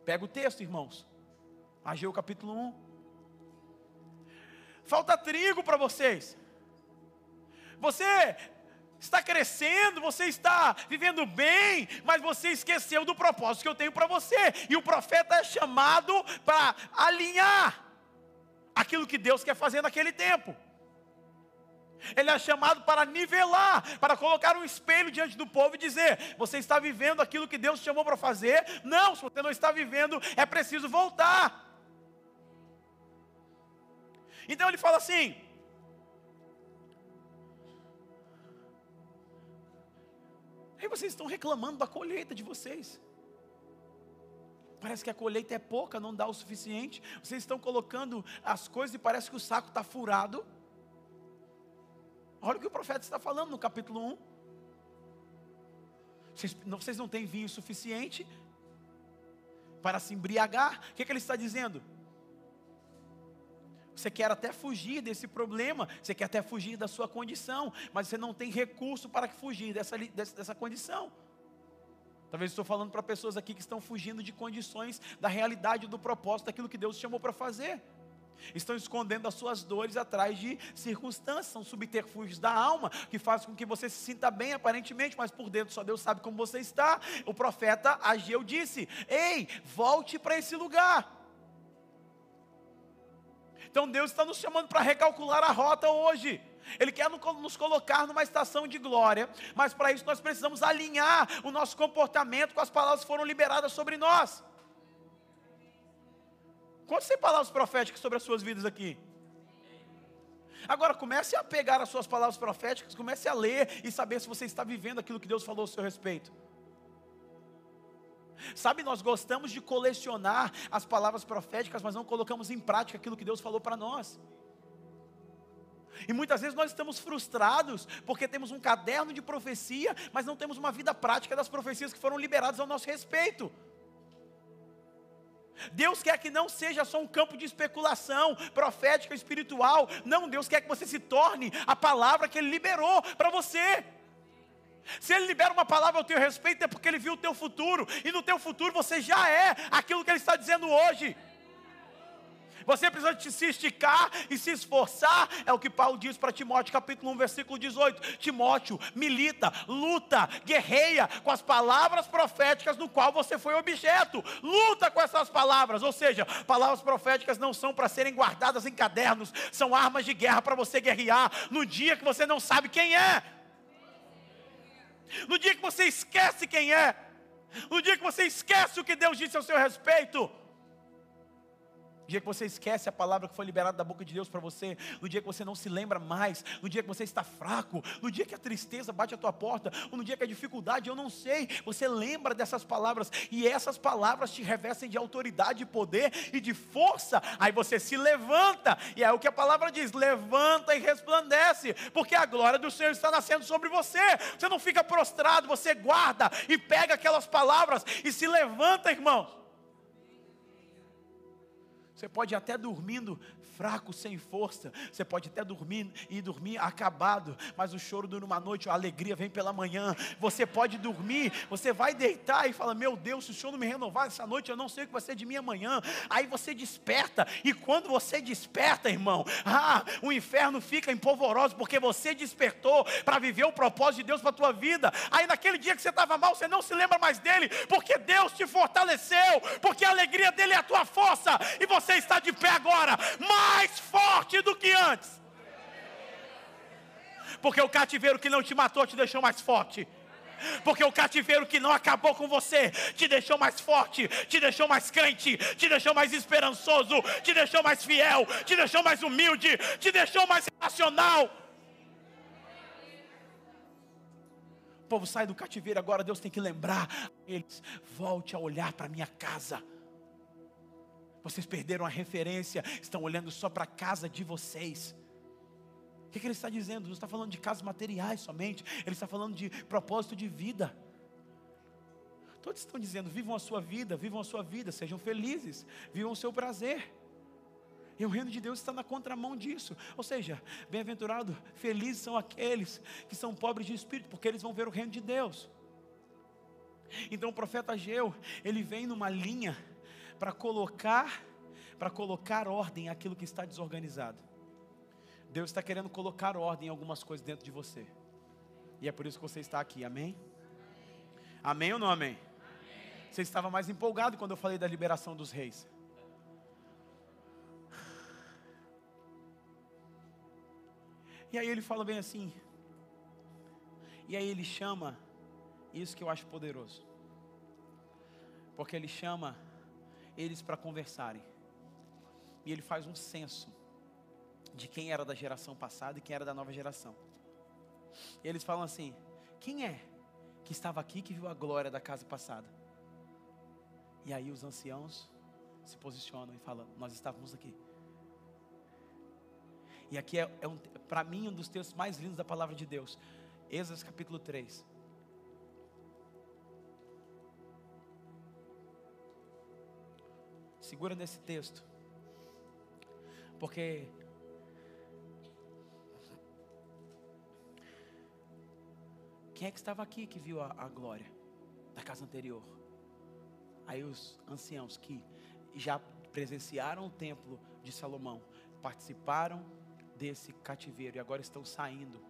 Speaker 2: Pega o texto, irmãos. Ageu capítulo 1. Falta trigo para vocês. Você está crescendo, você está vivendo bem, mas você esqueceu do propósito que eu tenho para você. E o profeta é chamado para alinhar aquilo que Deus quer fazer naquele tempo. Ele é chamado para nivelar, para colocar um espelho diante do povo e dizer: Você está vivendo aquilo que Deus chamou para fazer? Não, se você não está vivendo, é preciso voltar. Então ele fala assim: Aí vocês estão reclamando da colheita de vocês. Parece que a colheita é pouca, não dá o suficiente. Vocês estão colocando as coisas e parece que o saco está furado. Olha o que o profeta está falando no capítulo 1. Vocês não, vocês não têm vinho suficiente para se embriagar. O que, é que ele está dizendo? Você quer até fugir desse problema, você quer até fugir da sua condição, mas você não tem recurso para fugir dessa, dessa, condição. Talvez estou falando para pessoas aqui que estão fugindo de condições da realidade do propósito daquilo que Deus chamou para fazer. Estão escondendo as suas dores atrás de circunstâncias, são subterfúgios da alma, que fazem com que você se sinta bem aparentemente, mas por dentro só Deus sabe como você está. O profeta Ageu disse: Ei, volte para esse lugar. Então Deus está nos chamando para recalcular a rota hoje. Ele quer nos colocar numa estação de glória, mas para isso nós precisamos alinhar o nosso comportamento com as palavras que foram liberadas sobre nós. Quantas tem palavras proféticas sobre as suas vidas aqui? Agora comece a pegar as suas palavras proféticas, comece a ler e saber se você está vivendo aquilo que Deus falou a seu respeito. Sabe, nós gostamos de colecionar as palavras proféticas, mas não colocamos em prática aquilo que Deus falou para nós. E muitas vezes nós estamos frustrados porque temos um caderno de profecia, mas não temos uma vida prática das profecias que foram liberadas ao nosso respeito. Deus quer que não seja só um campo de especulação profética, espiritual. Não, Deus quer que você se torne a palavra que Ele liberou para você. Se Ele libera uma palavra ao teu respeito, é porque Ele viu o teu futuro, e no teu futuro você já é aquilo que Ele está dizendo hoje. Você precisa se esticar e se esforçar. É o que Paulo diz para Timóteo, capítulo 1, versículo 18. Timóteo, milita, luta, guerreia com as palavras proféticas no qual você foi objeto. Luta com essas palavras. Ou seja, palavras proféticas não são para serem guardadas em cadernos, são armas de guerra para você guerrear no dia que você não sabe quem é. No dia que você esquece quem é. No dia que você esquece o que Deus disse ao seu respeito dia que você esquece a palavra que foi liberada da boca de Deus para você, no dia que você não se lembra mais, no dia que você está fraco, no dia que a tristeza bate a tua porta, ou no dia que a dificuldade, eu não sei, você lembra dessas palavras e essas palavras te revestem de autoridade, de poder e de força. Aí você se levanta, e é o que a palavra diz: levanta e resplandece, porque a glória do Senhor está nascendo sobre você. Você não fica prostrado, você guarda e pega aquelas palavras e se levanta, irmãos. Você pode até dormindo fraco, sem força. Você pode até dormir e dormir acabado, mas o choro dura uma noite, a alegria vem pela manhã. Você pode dormir, você vai deitar e fala: Meu Deus, se o Senhor não me renovar essa noite, eu não sei o que vai ser de mim amanhã. Aí você desperta, e quando você desperta, irmão, ah, o inferno fica empolvoroso, porque você despertou para viver o propósito de Deus para tua vida. Aí naquele dia que você estava mal, você não se lembra mais dele, porque Deus te fortaleceu, porque a alegria dele é a tua força, e você está de pé agora. Mais forte do que antes. Porque o cativeiro que não te matou te deixou mais forte. Porque o cativeiro que não acabou com você te deixou mais forte, te deixou mais crente, te deixou mais esperançoso, te deixou mais fiel, te deixou mais humilde, te deixou mais racional. O povo sai do cativeiro agora, Deus tem que lembrar eles: volte a olhar para minha casa. Vocês perderam a referência, estão olhando só para a casa de vocês. O que, que ele está dizendo? Não está falando de casas materiais somente, ele está falando de propósito de vida. Todos estão dizendo: vivam a sua vida, vivam a sua vida, sejam felizes, vivam o seu prazer. E o reino de Deus está na contramão disso. Ou seja, bem-aventurado, felizes são aqueles que são pobres de espírito, porque eles vão ver o reino de Deus. Então o profeta Ageu, ele vem numa linha para colocar, para colocar ordem aquilo que está desorganizado. Deus está querendo colocar ordem em algumas coisas dentro de você. E é por isso que você está aqui, amém? Amém ou não amém? amém? Você estava mais empolgado quando eu falei da liberação dos reis. E aí ele fala bem assim. E aí ele chama isso que eu acho poderoso. Porque ele chama eles para conversarem. E ele faz um censo de quem era da geração passada e quem era da nova geração. E eles falam assim: quem é que estava aqui que viu a glória da casa passada? E aí os anciãos se posicionam e falam: Nós estávamos aqui. E aqui é, é um, para mim um dos textos mais lindos da palavra de Deus. Êxodo capítulo 3. Segura nesse texto. Porque quem é que estava aqui que viu a, a glória da casa anterior. Aí os anciãos que já presenciaram o templo de Salomão, participaram desse cativeiro e agora estão saindo.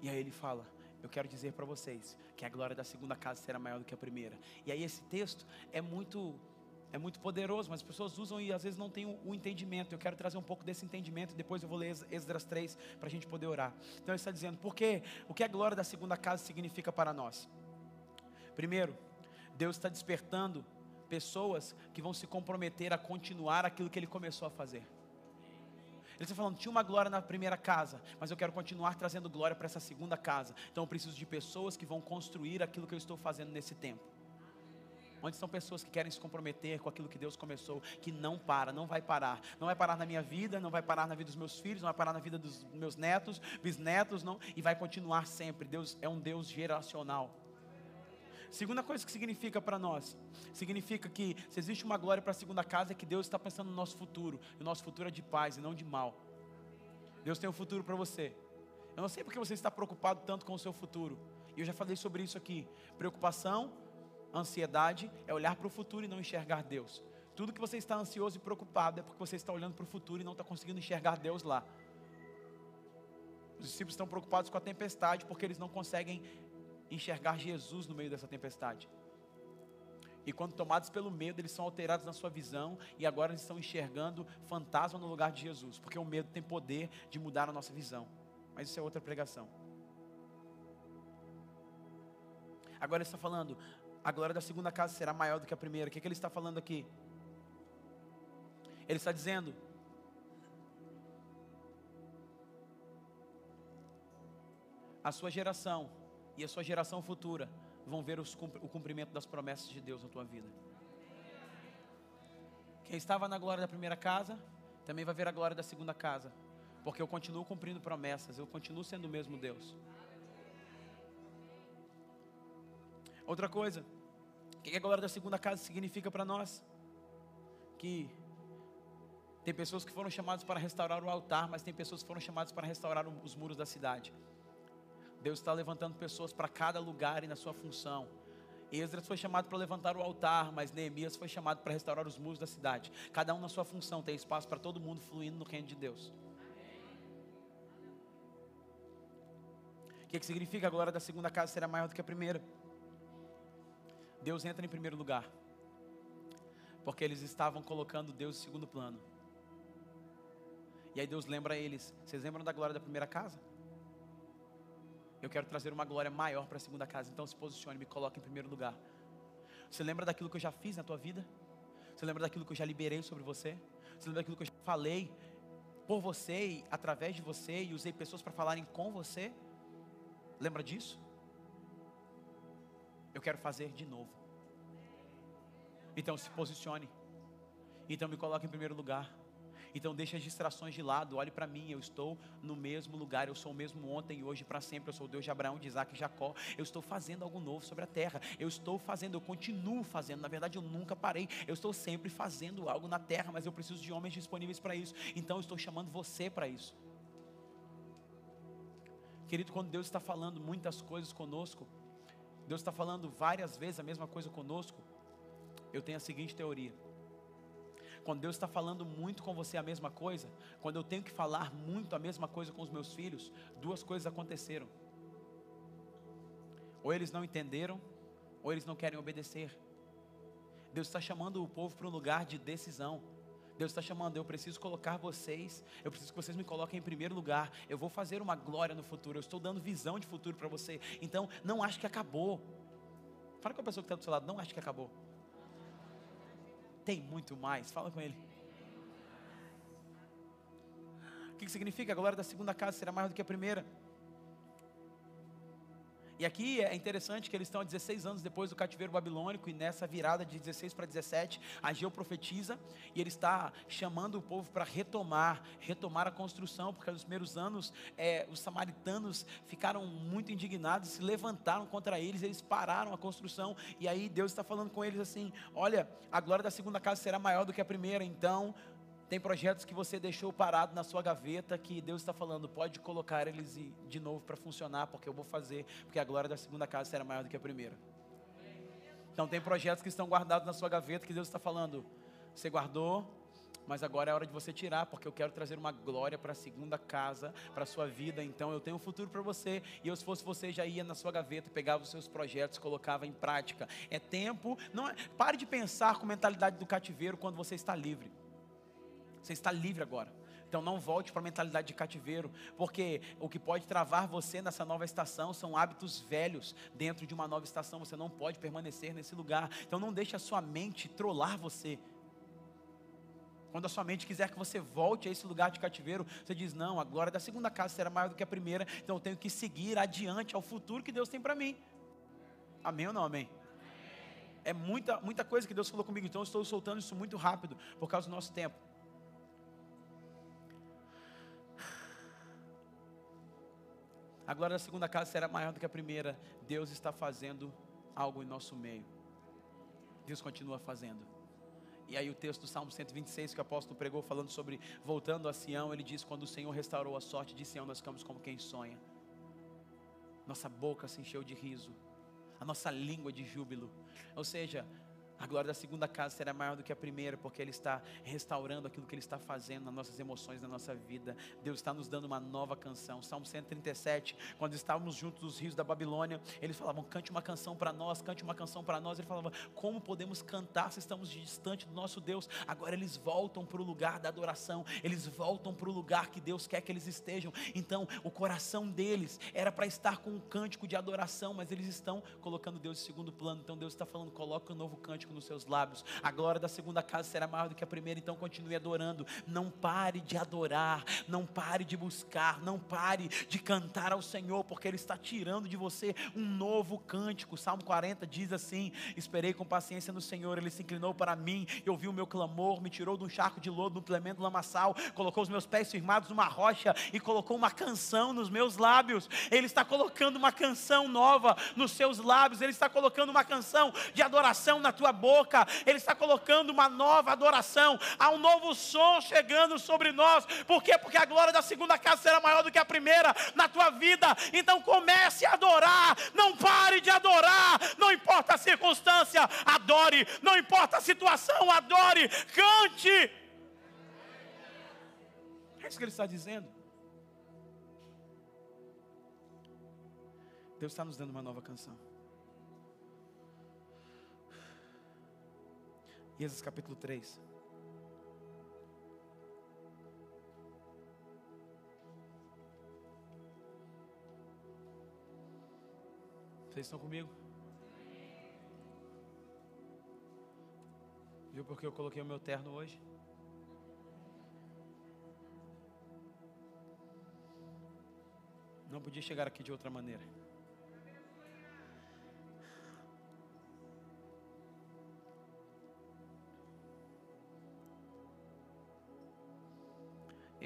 Speaker 2: E aí ele fala: Eu quero dizer para vocês que a glória da segunda casa será maior do que a primeira. E aí esse texto é muito é muito poderoso, mas as pessoas usam e às vezes não têm o, entendimento. Eu quero trazer um pouco desse entendimento e depois eu vou ler Esdras 3 para a gente poder orar. Então ele está dizendo, por quê? O que a glória da segunda casa significa para nós? Primeiro, Deus está despertando pessoas que vão se comprometer a continuar aquilo que Ele começou a fazer. Ele está falando, tinha uma glória na primeira casa, mas eu quero continuar trazendo glória para essa segunda casa. Então eu preciso de pessoas que vão construir aquilo que eu estou fazendo nesse tempo. Onde são pessoas que querem se comprometer com aquilo que Deus começou, que não para, não vai parar. Não vai parar na minha vida, não vai parar na vida dos meus filhos, não vai parar na vida dos meus netos, bisnetos, não, e vai continuar sempre. Deus é um Deus geracional. Segunda coisa que significa para nós, significa que se existe uma glória para a segunda casa, é que Deus está pensando no nosso futuro. E o nosso futuro é de paz e não de mal. Deus tem um futuro para você. Eu não sei porque você está preocupado tanto com o seu futuro. E eu já falei sobre isso aqui. Preocupação, ansiedade é olhar para o futuro e não enxergar Deus. Tudo que você está ansioso e preocupado é porque você está olhando para o futuro e não está conseguindo enxergar Deus lá. Os discípulos estão preocupados com a tempestade porque eles não conseguem enxergar Jesus no meio dessa tempestade. E quando tomados pelo medo, eles são alterados na sua visão e agora eles estão enxergando fantasma no lugar de Jesus, porque o medo tem poder de mudar a nossa visão. Mas isso é outra pregação. Agora ele está falando, a glória da segunda casa será maior do que a primeira. O que, é que ele está falando aqui? Ele está dizendo, a sua geração e a sua geração futura vão ver os, o cumprimento das promessas de Deus na tua vida. Quem estava na glória da primeira casa, também vai ver a glória da segunda casa, porque eu continuo cumprindo promessas, eu continuo sendo o mesmo Deus. Outra coisa, o que a glória da segunda casa significa para nós? Que tem pessoas que foram chamadas para restaurar o altar, mas tem pessoas que foram chamadas para restaurar os muros da cidade. Deus está levantando pessoas para cada lugar e na sua função. Esdras foi chamado para levantar o altar, mas Neemias foi chamado para restaurar os muros da cidade. Cada um na sua função, tem espaço para todo mundo fluindo no reino de Deus. O que, que significa a glória da segunda casa será maior do que a primeira? Deus entra em primeiro lugar, porque eles estavam colocando Deus em segundo plano. E aí Deus lembra eles: vocês lembram da glória da primeira casa? Eu quero trazer uma glória maior para a segunda casa. Então se posicione, me coloque em primeiro lugar. Você lembra daquilo que eu já fiz na tua vida? Você lembra daquilo que eu já liberei sobre você? Você lembra daquilo que eu já falei por você e através de você e usei pessoas para falarem com você? Lembra disso? Eu quero fazer de novo. Então se posicione. Então me coloque em primeiro lugar. Então deixe as distrações de lado, olhe para mim, eu estou no mesmo lugar, eu sou o mesmo ontem e hoje para sempre, eu sou o Deus de Abraão, de Isaac e Jacó. Eu estou fazendo algo novo sobre a terra. Eu estou fazendo, eu continuo fazendo. Na verdade, eu nunca parei. Eu estou sempre fazendo algo na terra, mas eu preciso de homens disponíveis para isso. Então eu estou chamando você para isso. Querido, quando Deus está falando muitas coisas conosco, Deus está falando várias vezes a mesma coisa conosco, eu tenho a seguinte teoria quando Deus está falando muito com você a mesma coisa, quando eu tenho que falar muito a mesma coisa com os meus filhos, duas coisas aconteceram. Ou eles não entenderam, ou eles não querem obedecer. Deus está chamando o povo para um lugar de decisão. Deus está chamando, eu preciso colocar vocês, eu preciso que vocês me coloquem em primeiro lugar. Eu vou fazer uma glória no futuro, eu estou dando visão de futuro para você. Então, não acho que acabou. Fala com a pessoa que está do seu lado, não acho que acabou tem muito mais. Fala com ele. O que significa? A glória da segunda casa será maior do que a primeira. E aqui é interessante que eles estão 16 anos depois do cativeiro babilônico, e nessa virada de 16 para 17, Ageu profetiza, e ele está chamando o povo para retomar, retomar a construção, porque nos primeiros anos é, os samaritanos ficaram muito indignados, se levantaram contra eles, eles pararam a construção, e aí Deus está falando com eles assim: olha, a glória da segunda casa será maior do que a primeira, então Tem projetos que você deixou parado na sua gaveta que Deus está falando, pode colocar eles de novo para funcionar, porque eu vou fazer, porque a glória da segunda casa será maior do que a primeira. Então tem projetos que estão guardados na sua gaveta que Deus está falando, você guardou, mas agora é hora de você tirar, porque eu quero trazer uma glória para a segunda casa, para a sua vida. Então eu tenho um futuro para você. E eu, se fosse você, já ia na sua gaveta, pegava os seus projetos, colocava em prática. É tempo. Não é, pare de pensar com mentalidade do cativeiro quando você está livre. Você está livre agora. Então não volte para a mentalidade de cativeiro, porque o que pode travar você nessa nova estação são hábitos velhos dentro de uma nova estação. Você não pode permanecer nesse lugar. Então não deixe a sua mente trollar você. Quando a sua mente quiser que você volte a esse lugar de cativeiro, você diz: Não, a glória da segunda casa será maior do que a primeira, então eu tenho que seguir adiante ao futuro que Deus tem para mim. Amém ou não amém? É muita, muita coisa que Deus falou comigo, então eu estou soltando isso muito rápido por causa do nosso tempo. A glória da segunda casa será maior do que a primeira. Deus está fazendo algo em nosso meio. Deus continua fazendo. E aí o texto do Salmo 126 que o apóstolo pregou falando sobre voltando a Sião, ele diz: "Quando o Senhor restaurou a sorte de Sião, nós ficamos como quem sonha. Nossa boca se encheu de riso, a nossa língua de júbilo." Ou seja, a glória da segunda casa será maior do que a primeira, porque Ele está restaurando aquilo que Ele está fazendo nas nossas emoções, na nossa vida. Deus está nos dando uma nova canção. Salmo 137, quando estávamos juntos dos rios da Babilônia, eles falavam: cante uma canção para nós, cante uma canção para nós. Ele falava: como podemos cantar se estamos distante do nosso Deus? Agora eles voltam para o lugar da adoração, eles voltam para o lugar que Deus quer que eles estejam. Então, o coração deles era para estar com um cântico de adoração, mas eles estão colocando Deus em segundo plano. Então, Deus está falando: coloca um novo cântico nos seus lábios. A glória da segunda casa será maior do que a primeira, então continue adorando. Não pare de adorar, não pare de buscar, não pare de cantar ao Senhor, porque Ele está tirando de você um novo cântico. Salmo 40 diz assim: Esperei com paciência no Senhor, Ele se inclinou para mim e ouviu o meu clamor, me tirou de um charco de lodo, no tremendo lamaçal, colocou os meus pés firmados numa rocha e colocou uma canção nos meus lábios. Ele está colocando uma canção nova nos seus lábios, Ele está colocando uma canção de adoração na tua boca, Ele está colocando uma nova adoração, há um novo som chegando sobre nós, por quê? Porque a glória da segunda casa será maior do que a primeira na tua vida, então comece a adorar, não pare de adorar, não importa a circunstância, adore, não importa a situação, adore, cante. É isso que ele está dizendo. Deus está nos dando uma nova canção. Êxodo capítulo 3. Vocês estão comigo? Viu porque eu coloquei o meu terno hoje? Não podia chegar aqui de outra maneira.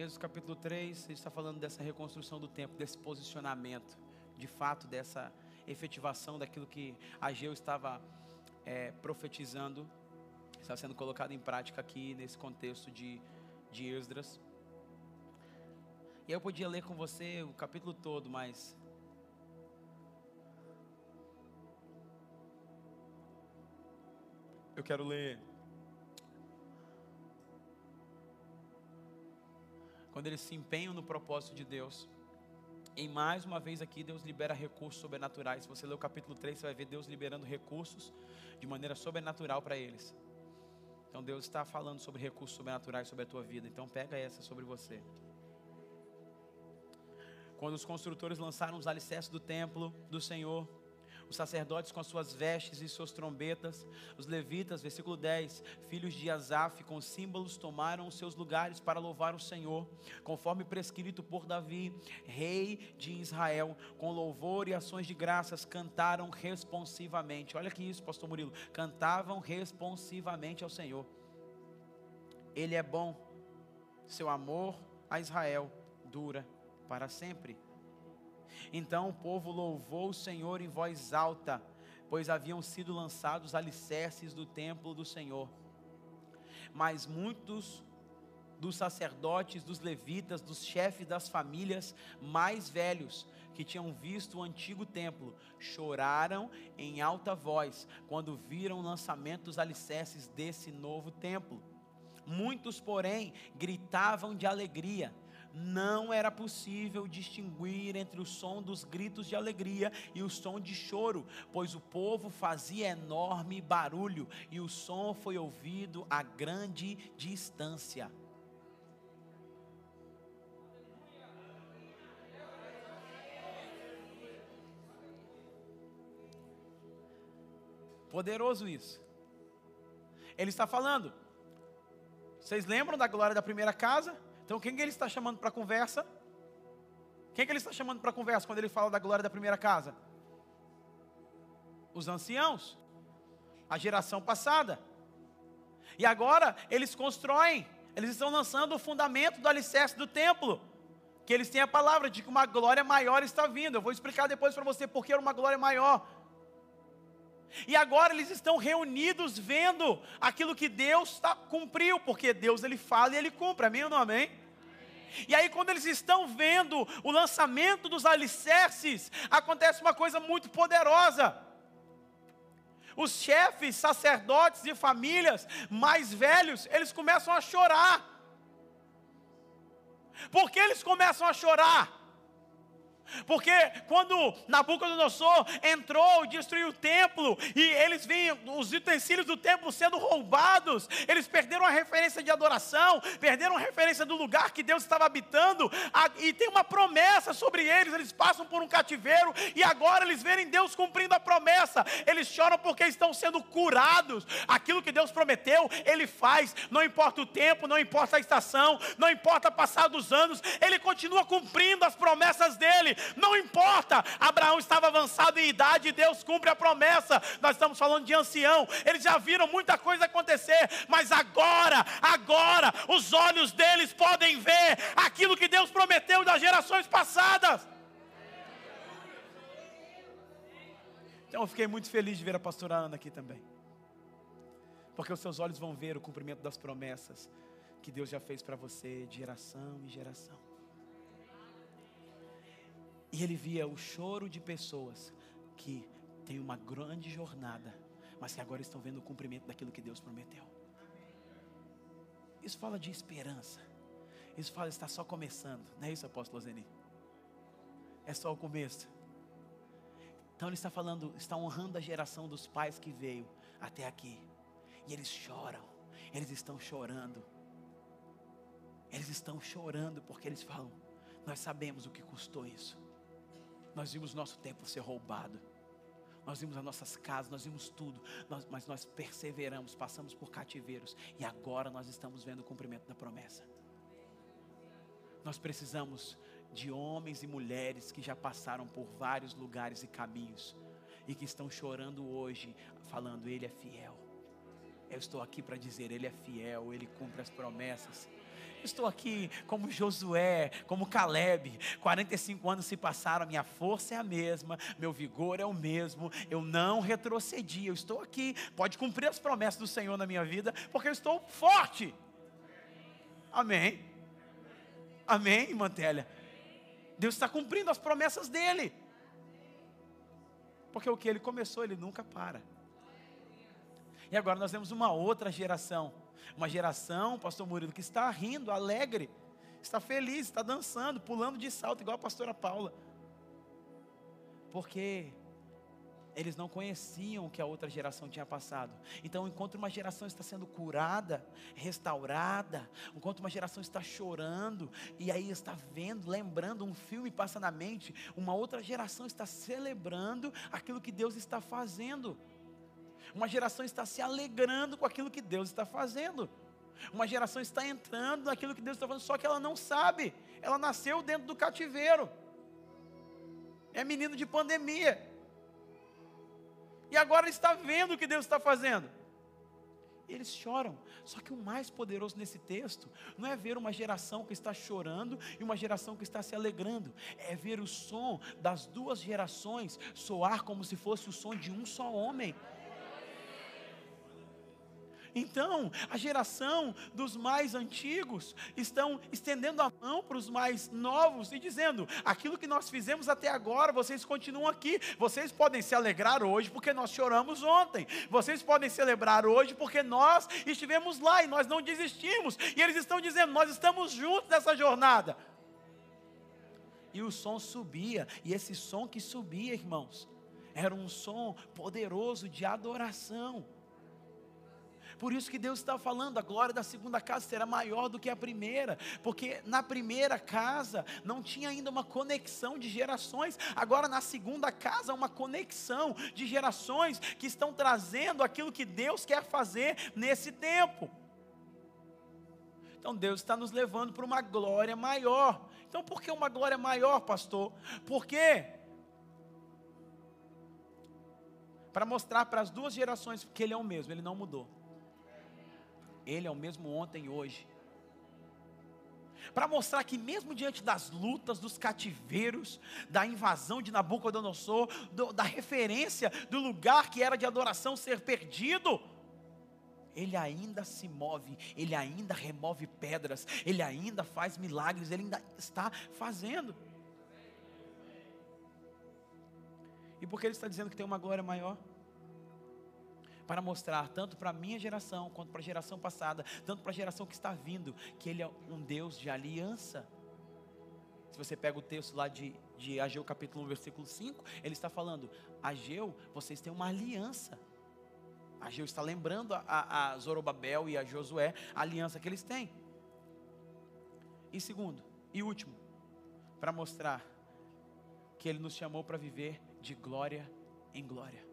Speaker 2: Êxodo capítulo 3, ele está falando dessa reconstrução do templo, desse posicionamento, de fato, dessa efetivação daquilo que Ageu estava é, profetizando, está sendo colocado em prática aqui nesse contexto de, de Esdras. E eu podia ler com você o capítulo todo, mas eu quero ler quando eles se empenham no propósito de Deus. E mais uma vez aqui Deus libera recursos sobrenaturais. Se você ler o capítulo 3, você vai ver Deus liberando recursos de maneira sobrenatural para eles. Então Deus está falando sobre recursos sobrenaturais sobre a tua vida. Então pega essa sobre você. Quando os construtores lançaram os alicerces do templo do Senhor, os sacerdotes com as suas vestes e suas trombetas, os levitas, versículo 10, filhos de Asaf, com símbolos tomaram os seus lugares para louvar o Senhor, conforme prescrito por Davi, rei de Israel, com louvor e ações de graças, cantaram responsivamente. Olha que isso, pastor Murilo, cantavam responsivamente ao Senhor. Ele é bom, seu amor a Israel dura para sempre. Então o povo louvou o Senhor em voz alta, pois haviam sido lançados alicerces do templo do Senhor. Mas muitos dos sacerdotes, dos levitas, dos chefes das famílias mais velhos que tinham visto o antigo templo choraram em alta voz quando viram o lançamento dos alicerces desse novo templo. Muitos, porém, gritavam de alegria. Não era possível distinguir entre o som dos gritos de alegria e o som de choro, pois o povo fazia enorme barulho e o som foi ouvido a grande distância. Poderoso isso. Ele está falando. Vocês lembram da glória da primeira casa? Então quem que ele está chamando para conversa? Quem que ele está chamando para conversa quando ele fala da glória da primeira casa? Os anciãos, a geração passada. E agora eles constroem, eles estão lançando o fundamento do alicerce do templo. Que eles têm a palavra de que uma glória maior está vindo. Eu vou explicar depois para você porque era uma glória maior. E agora eles estão reunidos vendo aquilo que Deus tá, cumpriu, porque Deus ele fala e ele cumpre, amém ou não amém? E aí, quando eles estão vendo o lançamento dos alicerces, acontece uma coisa muito poderosa. Os chefes, sacerdotes e famílias mais velhos, eles começam a chorar. Por que eles começam a chorar? Porque quando Nabucodonosor entrou e destruiu o templo, e eles viam os utensílios do templo sendo roubados, eles perderam a referência de adoração, perderam a referência do lugar que Deus estava habitando, e tem uma promessa sobre eles, eles passam por um cativeiro, e agora eles verem Deus cumprindo a promessa, eles choram porque estão sendo curados, aquilo que Deus prometeu, Ele faz, não importa o tempo, não importa a estação, não importa passar dos anos, Ele continua cumprindo as promessas dEle, não importa, Abraão estava avançado em idade e Deus cumpre a promessa. Nós estamos falando de ancião, eles já viram muita coisa acontecer, mas agora, agora, os olhos deles podem ver aquilo que Deus prometeu das gerações passadas. Então eu fiquei muito feliz de ver a pastora Ana aqui também. Porque os seus olhos vão ver o cumprimento das promessas que Deus já fez para você de geração em geração. E ele via o choro de pessoas que têm uma grande jornada, mas que agora estão vendo o cumprimento daquilo que Deus prometeu. Isso fala de esperança. Isso fala está só começando. Não é isso, apóstolo Zeni? É só o começo. Então ele está falando, está honrando a geração dos pais que veio até aqui. E eles choram. Eles estão chorando. Eles estão chorando porque eles falam: Nós sabemos o que custou isso. Nós vimos nosso tempo ser roubado. Nós vimos as nossas casas, nós vimos tudo, nós, mas nós perseveramos, passamos por cativeiros e agora nós estamos vendo o cumprimento da promessa. Nós precisamos de homens e mulheres que já passaram por vários lugares e caminhos e que estão chorando hoje, falando: Ele é fiel. Eu estou aqui para dizer: Ele é fiel, Ele cumpre as promessas. Estou aqui como Josué, como Caleb. 45 anos se passaram, minha força é a mesma, meu vigor é o mesmo, eu não retrocedi. Eu estou aqui, pode cumprir as promessas do Senhor na minha vida, porque eu estou forte. Amém. Amém, Mantélia. Deus está cumprindo as promessas dele. Porque o que ele começou, ele nunca para. E agora nós temos uma outra geração uma geração, pastor Murilo, que está rindo, alegre, está feliz, está dançando, pulando de salto, igual a pastora Paula. Porque eles não conheciam o que a outra geração tinha passado. Então, enquanto uma geração está sendo curada, restaurada, enquanto uma geração está chorando, e aí está vendo, lembrando, um filme passa na mente, uma outra geração está celebrando aquilo que Deus está fazendo. Uma geração está se alegrando com aquilo que Deus está fazendo. Uma geração está entrando naquilo que Deus está fazendo, só que ela não sabe. Ela nasceu dentro do cativeiro. É menino de pandemia. E agora está vendo o que Deus está fazendo. Eles choram. Só que o mais poderoso nesse texto não é ver uma geração que está chorando e uma geração que está se alegrando. É ver o som das duas gerações soar como se fosse o som de um só homem. Então, a geração dos mais antigos estão estendendo a mão para os mais novos e dizendo: aquilo que nós fizemos até agora, vocês continuam aqui. Vocês podem se alegrar hoje porque nós choramos ontem. Vocês podem celebrar hoje porque nós estivemos lá e nós não desistimos. E eles estão dizendo: nós estamos juntos nessa jornada. E o som subia, e esse som que subia, irmãos, era um som poderoso de adoração. Por isso que Deus está falando, a glória da segunda casa será maior do que a primeira, porque na primeira casa não tinha ainda uma conexão de gerações, agora na segunda casa uma conexão de gerações que estão trazendo aquilo que Deus quer fazer nesse tempo. Então Deus está nos levando para uma glória maior. Então por que uma glória maior, pastor? Porque para mostrar para as duas gerações que ele é o mesmo, ele não mudou. Ele é o mesmo ontem e hoje. Para mostrar que, mesmo diante das lutas, dos cativeiros, da invasão de Nabucodonosor, do, da referência do lugar que era de adoração ser perdido, ele ainda se move, ele ainda remove pedras, ele ainda faz milagres, ele ainda está fazendo. E por que ele está dizendo que tem uma glória maior? Para mostrar tanto para a minha geração quanto para a geração passada, tanto para a geração que está vindo, que Ele é um Deus de aliança. Se você pega o texto lá de, de Ageu capítulo 1, versículo 5, ele está falando: Ageu, vocês têm uma aliança. Ageu está lembrando a, a, a Zorobabel e a Josué a aliança que eles têm. E segundo, e último, para mostrar que Ele nos chamou para viver de glória em glória.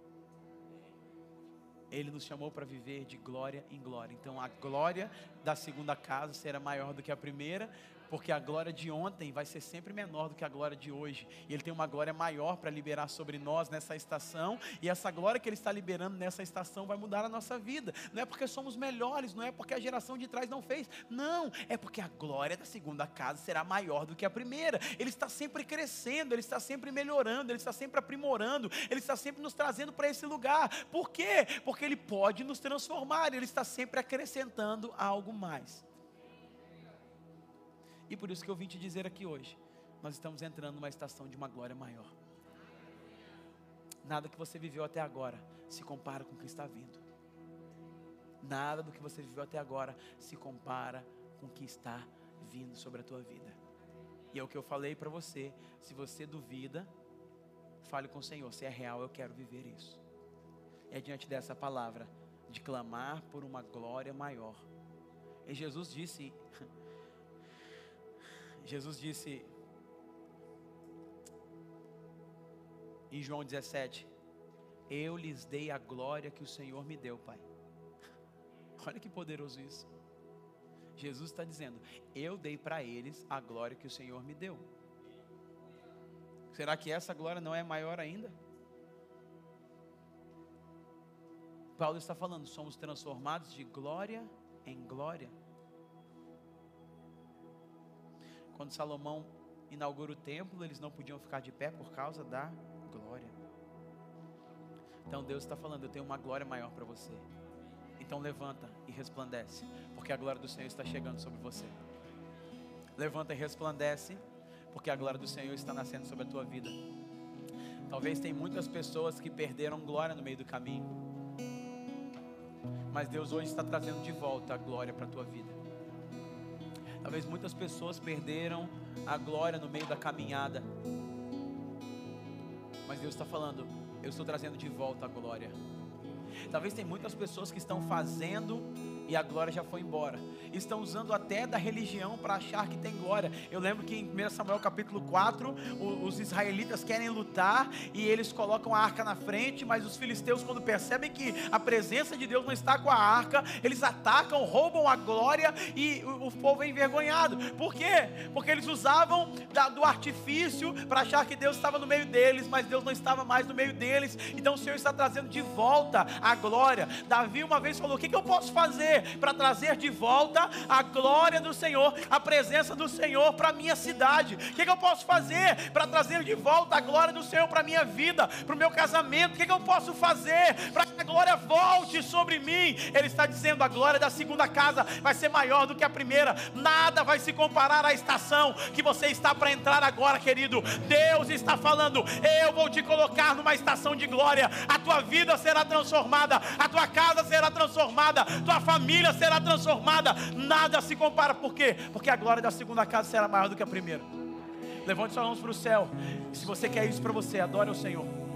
Speaker 2: Ele nos chamou para viver de glória em glória. Então a glória da segunda casa será maior do que a primeira, porque a glória de ontem vai ser sempre menor do que a glória de hoje. E Ele tem uma glória maior para liberar sobre nós nessa estação, e essa glória que Ele está liberando nessa estação vai mudar a nossa vida. Não é porque somos melhores, não é porque a geração de trás não fez, não, é porque a glória da segunda casa será maior do que a primeira. Ele está sempre crescendo, Ele está sempre melhorando, Ele está sempre aprimorando, Ele está sempre nos trazendo para esse lugar. Por quê? Porque Ele pode nos transformar, Ele está sempre acrescentando algo mais. E por isso que eu vim te dizer aqui hoje: nós estamos entrando numa estação de uma glória maior. Nada que você viveu até agora se compara com o que está vindo. Nada do que você viveu até agora se compara com o que está vindo sobre a tua vida. E é o que eu falei para você. Se você duvida, fale com o Senhor. Se é real, eu quero viver isso. É diante dessa palavra de clamar por uma glória maior. E Jesus disse Jesus disse em João 17: Eu lhes dei a glória que o Senhor me deu, Pai. (laughs) Olha que poderoso isso. Jesus está dizendo: Eu dei para eles a glória que o Senhor me deu. Será que essa glória não é maior ainda? Paulo está falando: somos transformados de glória em glória. Quando Salomão inaugura o templo, eles não podiam ficar de pé por causa da glória. Então Deus está falando: Eu tenho uma glória maior para você. Então levanta e resplandece, porque a glória do Senhor está chegando sobre você. Levanta e resplandece, porque a glória do Senhor está nascendo sobre a tua vida. Talvez tem muitas pessoas que perderam glória no meio do caminho. Mas Deus hoje está trazendo de volta a glória para a tua vida. Talvez muitas pessoas perderam a glória no meio da caminhada. Mas Deus está falando, eu estou trazendo de volta a glória. Talvez tem muitas pessoas que estão fazendo e a glória já foi embora. Estão usando até da religião para achar que tem glória. Eu lembro que em 1 Samuel capítulo 4, os israelitas querem lutar e eles colocam a arca na frente, mas os filisteus, quando percebem que a presença de Deus não está com a arca, eles atacam, roubam a glória e o, povo é envergonhado. Por quê? Porque eles usavam do artifício para achar que Deus estava no meio deles, mas Deus não estava mais no meio deles. Então o Senhor está trazendo de volta a glória. Davi uma vez falou: O que, que eu posso fazer? Para trazer de volta a glória do Senhor, a presença do Senhor para minha cidade? O que, que eu posso fazer para trazer de volta a glória do Senhor para minha vida, para o meu casamento? O que, que eu posso fazer para que a glória volte sobre mim? Ele está dizendo: a glória da segunda casa vai ser maior do que a primeira. Nada vai se comparar à estação que você está para entrar agora, querido. Deus está falando: eu vou te colocar numa estação de glória. A tua vida será transformada, a tua casa será transformada, tua família será transformada. Nada se compara. Por quê? Porque a glória da segunda casa será maior do que a primeira. Levante suas mãos para o céu. Se você quer isso para você, adore o Senhor.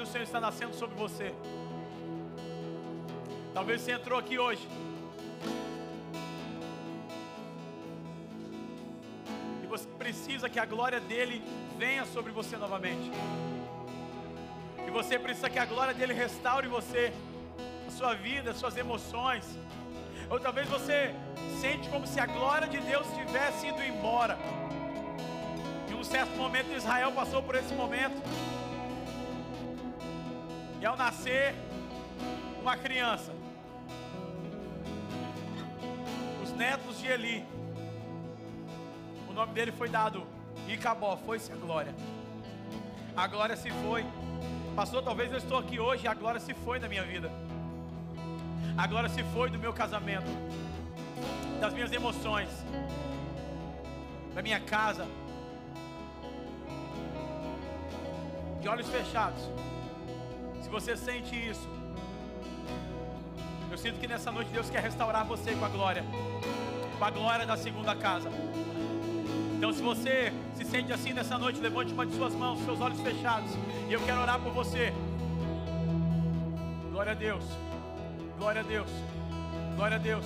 Speaker 2: Do Senhor está nascendo sobre você. Talvez você entrou aqui hoje. E você precisa que a glória dele venha sobre você novamente. E você precisa que a glória dele restaure você sua vida, suas emoções. Ou talvez você sente como se a glória de Deus tivesse ido embora. Em um certo momento Israel passou por esse momento. E ao nascer uma criança, os netos de Eli, o nome dele foi dado Icabó, foi-se a glória. A glória se foi. Pastor, talvez eu estou aqui hoje a glória se foi da minha vida. A glória se foi do meu casamento, das minhas emoções, da minha casa. De olhos fechados. Se você sente isso, eu sinto que nessa noite Deus quer restaurar você com a glória, com a glória da segunda casa. Então, se você se sente assim nessa noite, levante uma de suas mãos, seus olhos fechados, e eu quero orar por você. Glória a Deus. Glória a Deus. Glória a Deus.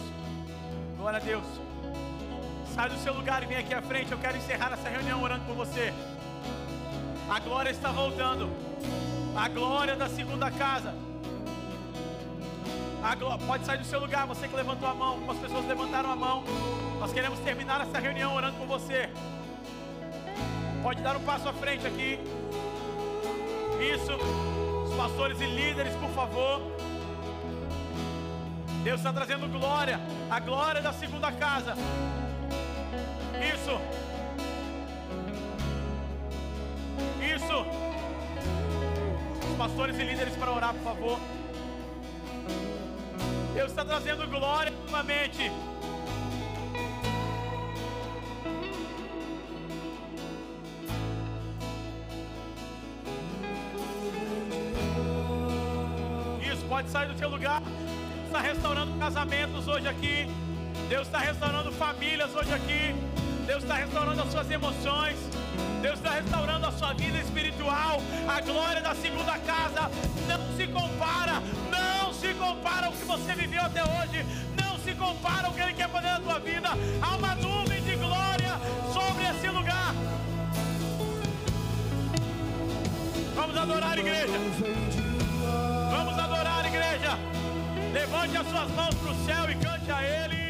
Speaker 2: Glória a Deus. Sai do seu lugar e vem aqui à frente. Eu quero encerrar essa reunião orando por você. A glória está voltando. A glória da segunda casa. Glória, pode sair do seu lugar, você que levantou a mão. Algumas pessoas levantaram a mão. Nós queremos terminar essa reunião orando por você. Pode dar um passo à frente aqui. Isso. Os pastores e líderes, por favor. Deus está trazendo glória. A glória da segunda casa. Isso. Isso. Pastores e líderes para orar, por favor. Deus está trazendo glória novamente. Isso, pode sair do seu lugar. Está restaurando casamentos hoje aqui. Deus está restaurando famílias hoje aqui. Deus está restaurando as suas emoções. Deus está restaurando a sua vida espiritual. A glória da segunda casa não se compara, não se compara ao que você viveu até hoje, não se compara ao que Ele quer fazer na tua vida. Há uma nuvem de glória sobre esse lugar. Vamos adorar, igreja. Vamos adorar, igreja. Levante as suas mãos para o céu e cante a Ele.